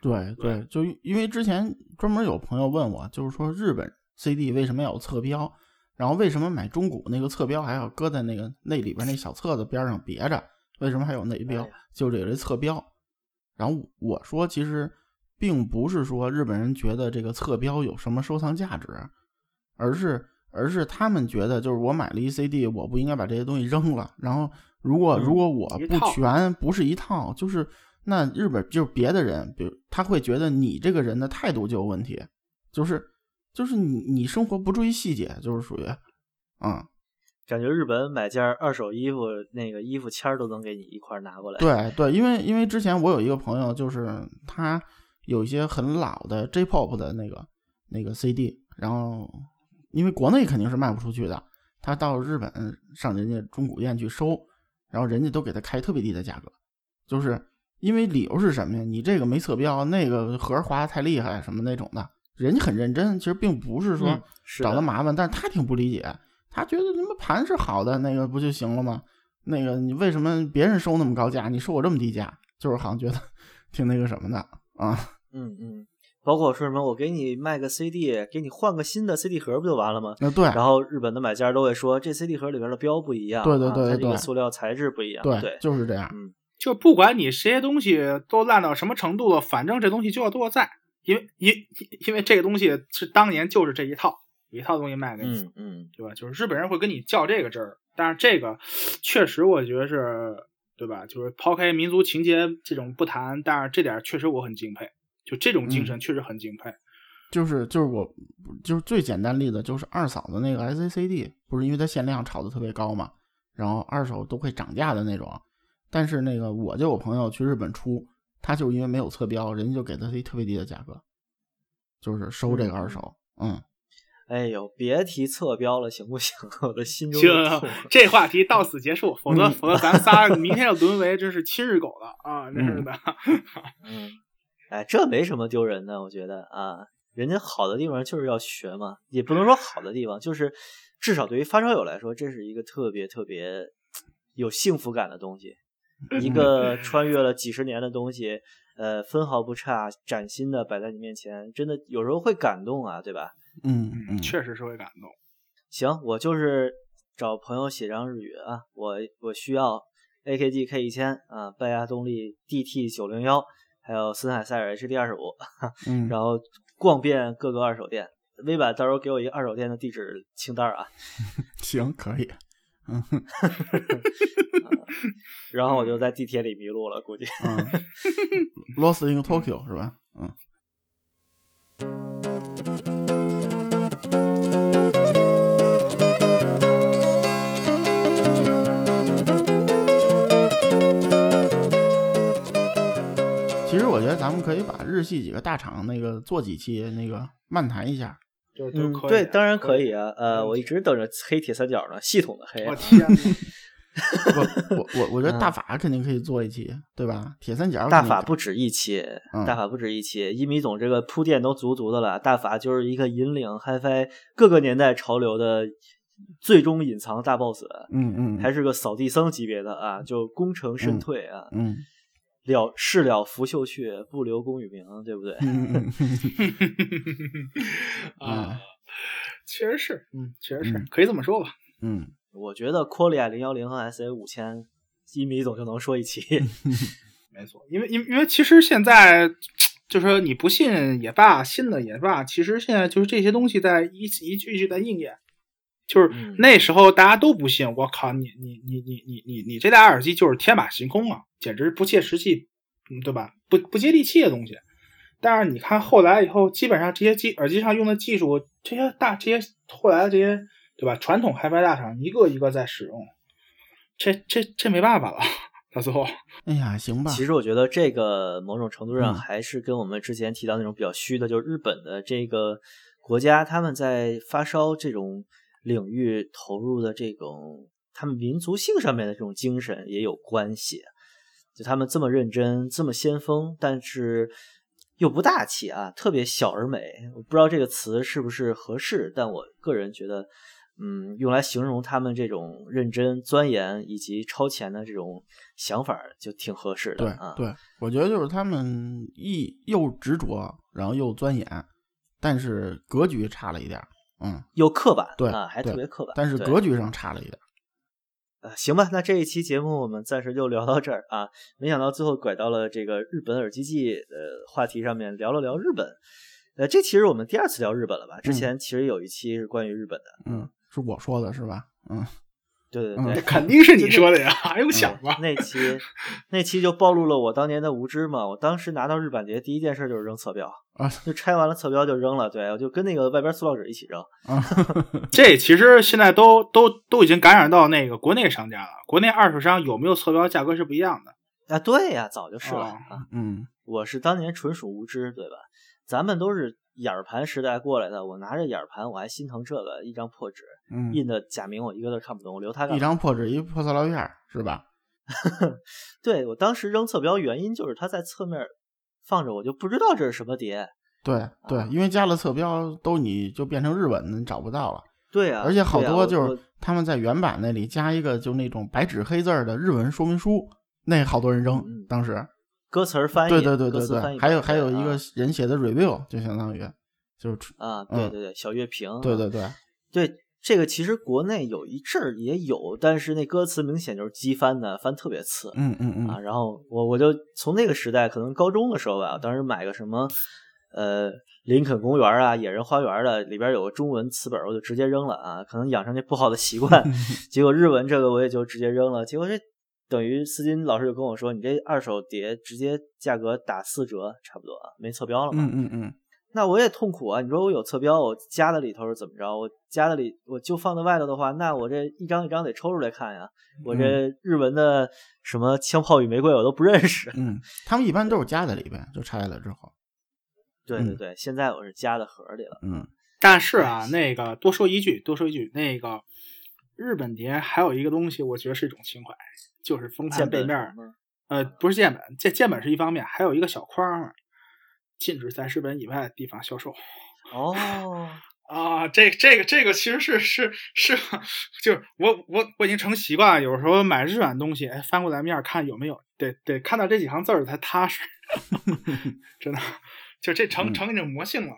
对对，就因为之前专门有朋友问我，就是说日本 CD 为什么要有侧标，然后为什么买中古那个侧标还要搁在那个那里边那小册子边上别着？为什么还有内标？就是有这侧标。然后我说，其实并不是说日本人觉得这个侧标有什么收藏价值，而是而是他们觉得，就是我买了一 CD，我不应该把这些东西扔了。然后如果嗯如果我不全，不是一套，就是那日本就是别的人，比如他会觉得你这个人的态度就有问题，就是就是你你生活不注意细节，就是属于，嗯，感觉日本买件二手衣服，那个衣服签儿都能给你一块儿拿过来。对对，因为因为之前我有一个朋友，就是他有一些很老的 J-pop 的那个那个 CD，然后因为国内肯定是卖不出去的，他到日本上人家中古店去收，然后人家都给他开特别低的价格，就是因为理由是什么呀？你这个没测标，那个盒儿划的太厉害，什么那种的，人家很认真，其实并不是说找他麻烦，但是他挺不理解，他觉得你们盘是好的，那个不就行了吗？那个你为什么别人收那么高价，你收我这么低价？就是好像觉得 挺那个什么的啊。嗯嗯，包括说什么我给你卖个 CD，给你换个新的 CD 盒不就完了吗？那对然后日本的买家都会说这 CD 盒里边的标不一样，对对啊它这个对对塑料材质不一样，对对，就是这样。嗯，就不管你这些东西都烂到什么程度了，反正这东西就要都要在，因为因因为这个东西是当年就是这一套一套东西卖给你，嗯嗯，对吧？就是日本人会跟你较这个真儿，但是这个确实我觉得是，对吧？就是抛开民族情节这种不谈，但是这点儿确实我很敬佩，就这种精神确实很敬佩。就是就是我就是最简单例子就是二嫂的那个 SACD，不是因为它限量炒的特别高嘛，然后二手都会涨价的那种。但是那个我就有朋友去日本出，他就因为没有测标，人家就给他一特别低的价格，就是收这个二手。嗯，哎呦，别提测标了，行不行？我的心中行，这话题到此结束，否则嗯否则咱仨明天要沦为真是亲日狗了啊！真是的。嗯，哎，这没什么丢人的，我觉得啊，人家好的地方就是要学嘛，也不能说好的地方，就是至少对于发烧友来说，这是一个特别特别有幸福感的东西，一个穿越了几十年的东西，呃，分毫不差，崭新的摆在你面前，真的有时候会感动啊，对吧？嗯嗯，确实是会感动。行，我就是找朋友写张日语啊，我我需要 AKG K 一千啊，拜亚动力 DT 九零幺，还有森海塞尔 HD 二十五，嗯，然后逛遍各个二手店。微版到时候给我一个二手店的地址清单啊，行可以。嗯然后我就在地铁里迷路了，估计。嗯，Lost in Tokyo 是吧？嗯。其实我觉得咱们可以把日系几个大厂那个做几期那个漫谈一下。嗯就都可以。，对，当然可以啊。啊。呃，我一直等着黑铁三角呢，系统的黑啊。我天哪！不，我我我觉得大嗯法肯定可以做一期，对吧？铁三角大法不止一期，嗯大法不止一期，一米总这个铺垫都足足的了。大法就是一个引领 HiFi 各个年代潮流的最终隐藏大 boss，嗯嗯，还是个扫地僧级别的啊，就功成身退啊，嗯了事了拂袖去，不留功与名，对不对？啊，确实是，嗯，确实是嗯，可以这么说吧。嗯我觉得 Qualia 零幺零和 SA 五千，一米总就能说一期。没错，因为因为因为其实现在就是说你不信也罢，信了也罢，其实现在就是这些东西在一一句一句在应验。就是嗯那时候大家都不信，我靠，你你你你你你你这俩耳机就是天马行空啊，简直不切实际，嗯，对吧？不不接地气的东西。但是你看后来以后，基本上这些技耳机上用的技术，这些大这些后来的这些对吧？传统 HiFi 大厂一个一个在使用，这这这没办法了，到最后。哎呀，行吧，其实我觉得这个某种程度上嗯还是跟我们之前提到那种比较虚的，就是日本的这个国家，他们在发烧这种领域投入的这种他们民族性上面的这种精神也有关系。就他们这么认真，这么先锋，但是又不大气啊，特别小而美。我不知道这个词是不是合适，但我个人觉得，嗯，用来形容他们这种认真、钻研以及超前的这种想法，就挺合适的对啊。对，我觉得就是他们一又执着，然后又钻研，但是格局差了一点，嗯，又刻板，对啊，还特别刻板。但是格局上差了一点行吧，那这一期节目我们暂时就聊到这儿啊。没想到最后拐到了这个日本耳机记的话题上面，聊了聊日本。呃，这其实我们第二次聊日本了吧？之前其实有一期是关于日本的。嗯，是我说的是吧？嗯，嗯对对对，这肯定是你说的呀，还用想吗？那期那期就暴露了我当年的无知嘛。我当时拿到日版碟，第一件事就是扔侧标啊，就拆完了侧标就扔了。对，我就跟那个外边塑料纸一起扔。啊，这其实现在都都都已经感染到那个国内商家了，国内二手商有没有侧标价格是不一样的。啊，对呀，早就是了哦啊。嗯我是当年纯属无知，对吧？咱们都是眼儿盘时代过来的，我拿着眼儿盘，我还心疼这个一张破纸，嗯，印的假名我一个字看不懂，我留它干嘛一张破纸，一破塑料片儿，是吧？对我当时扔侧标原因就是它在侧面放着，我就不知道这是什么碟。对对啊，因为加了侧标，都你就变成日文的，你找不到了。对啊，而且好多就是他们在原版那里加一个就那种白纸黑字儿的日文说明书，那好多人扔当时。歌词儿翻译，对对对歌对对，词翻译还有还有一个人写的 review，就相当于就是啊，对嗯对对，小乐评，对对对，对，这个其实国内有一阵儿也有，但是那歌词明显就是机翻的，翻特别次。嗯嗯啊，嗯然后我我就从那个时代，可能高中的时候吧，当时买个什么，呃，林肯公园啊、野人花园的，里边有个中文词本，我就直接扔了啊，可能养成这不好的习惯。结果日文这个我也就直接扔了，结果这等于思金老师就跟我说，你这二手碟直接价格打四折，差不多啊，没测标了嘛。嗯嗯嗯，那我也痛苦啊！你说我有测标，我夹在里头是怎么着？我夹在里，我就放在外头的话，那我这一张一张得抽出来看呀。我这日文的什么枪炮与玫瑰我都不认识。嗯，他们一般都是夹在里边，就拆了之后，嗯对对对，现在我是夹在盒里了。嗯但是啊，那个多说一句，多说一句，那个日本碟还有一个东西，我觉得是一种情怀，就是封盘背面呃，不是键本，键键本是一方面，还有一个小框，禁止在日本以外的地方销售。哦，啊，这这个这个其实是是是，就是我我我已经成习惯了，有时候买日版东西，哎，翻过来面看有没有，得得看到这几行字儿才踏实，真的，就这成嗯成一种魔性了。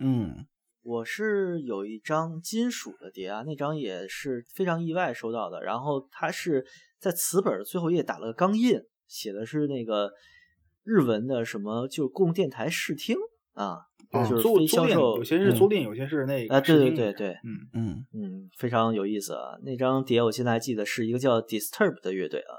嗯我是有一张金属的碟啊，那张也是非常意外收到的。然后它是在词本最后一页打了个钢印，写的是那个日文的什么，就供电台试听啊，哦就是租租赁，非销售有些是嗯租赁，有些是那个啊，对对对对，嗯，嗯嗯，非常有意思啊。那张碟我现在还记得是一个叫 Disturb 的乐队啊。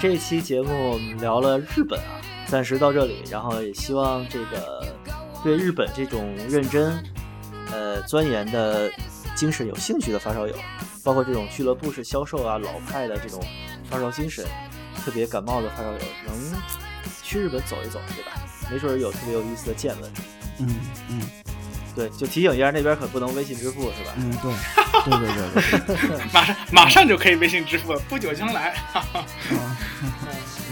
这一期节目我们聊了日本啊，暂时到这里，然后也希望这个对日本这种认真、呃钻研的精神有兴趣的发烧友，包括这种俱乐部式销售啊、老派的这种发烧精神，特别感冒的发烧友，能去日本走一走，对吧？没准有特别有意思的见闻。嗯嗯对，就提醒一下，那边可不能微信支付，是吧？嗯，对对对对对，马上马上就可以微信支付了，不久将来。哈哈啊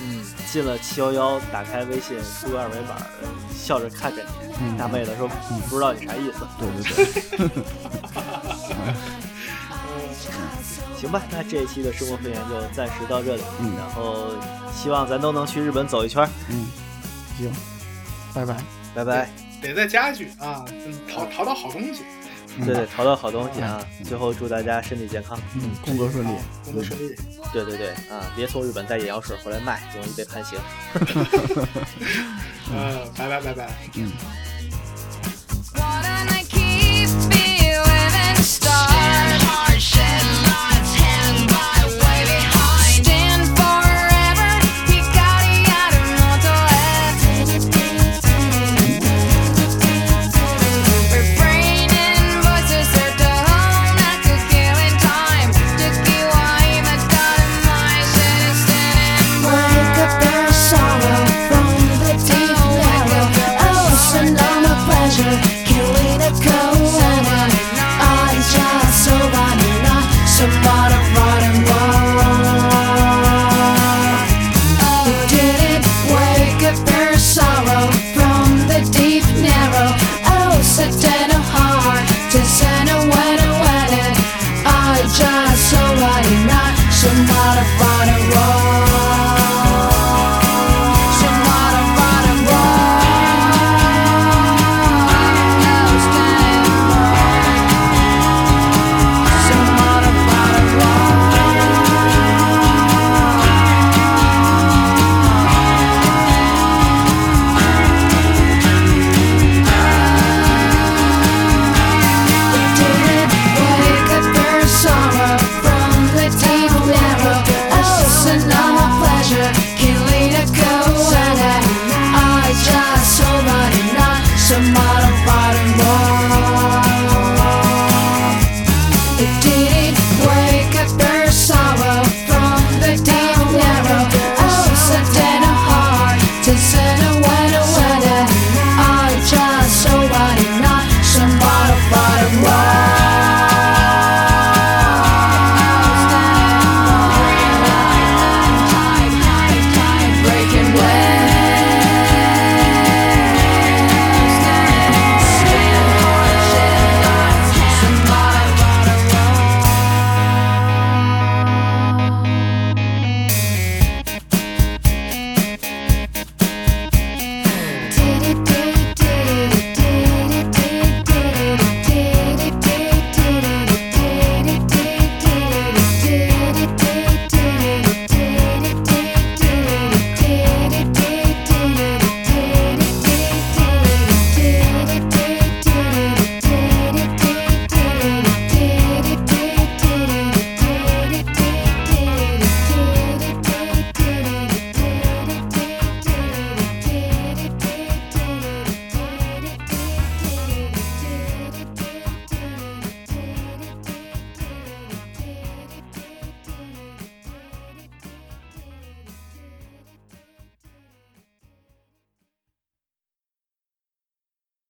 嗯，进了七幺幺，打开微信，输个二维码，笑着看着你，嗯大妹子说嗯不知道你啥意思。对对对，行吧，那这一期的生活分享就暂时到这里，嗯然后希望咱都能去日本走一圈，嗯，行，拜拜。拜拜。得在家具啊，嗯淘淘到好东西，嗯对对，淘到好东西啊！嗯最后祝大家身体健康。嗯，工作顺利。工作顺利。对对对啊，别从日本带眼药水回来卖，容易被判刑。嗯，拜拜拜拜。嗯。Stars. Shed lights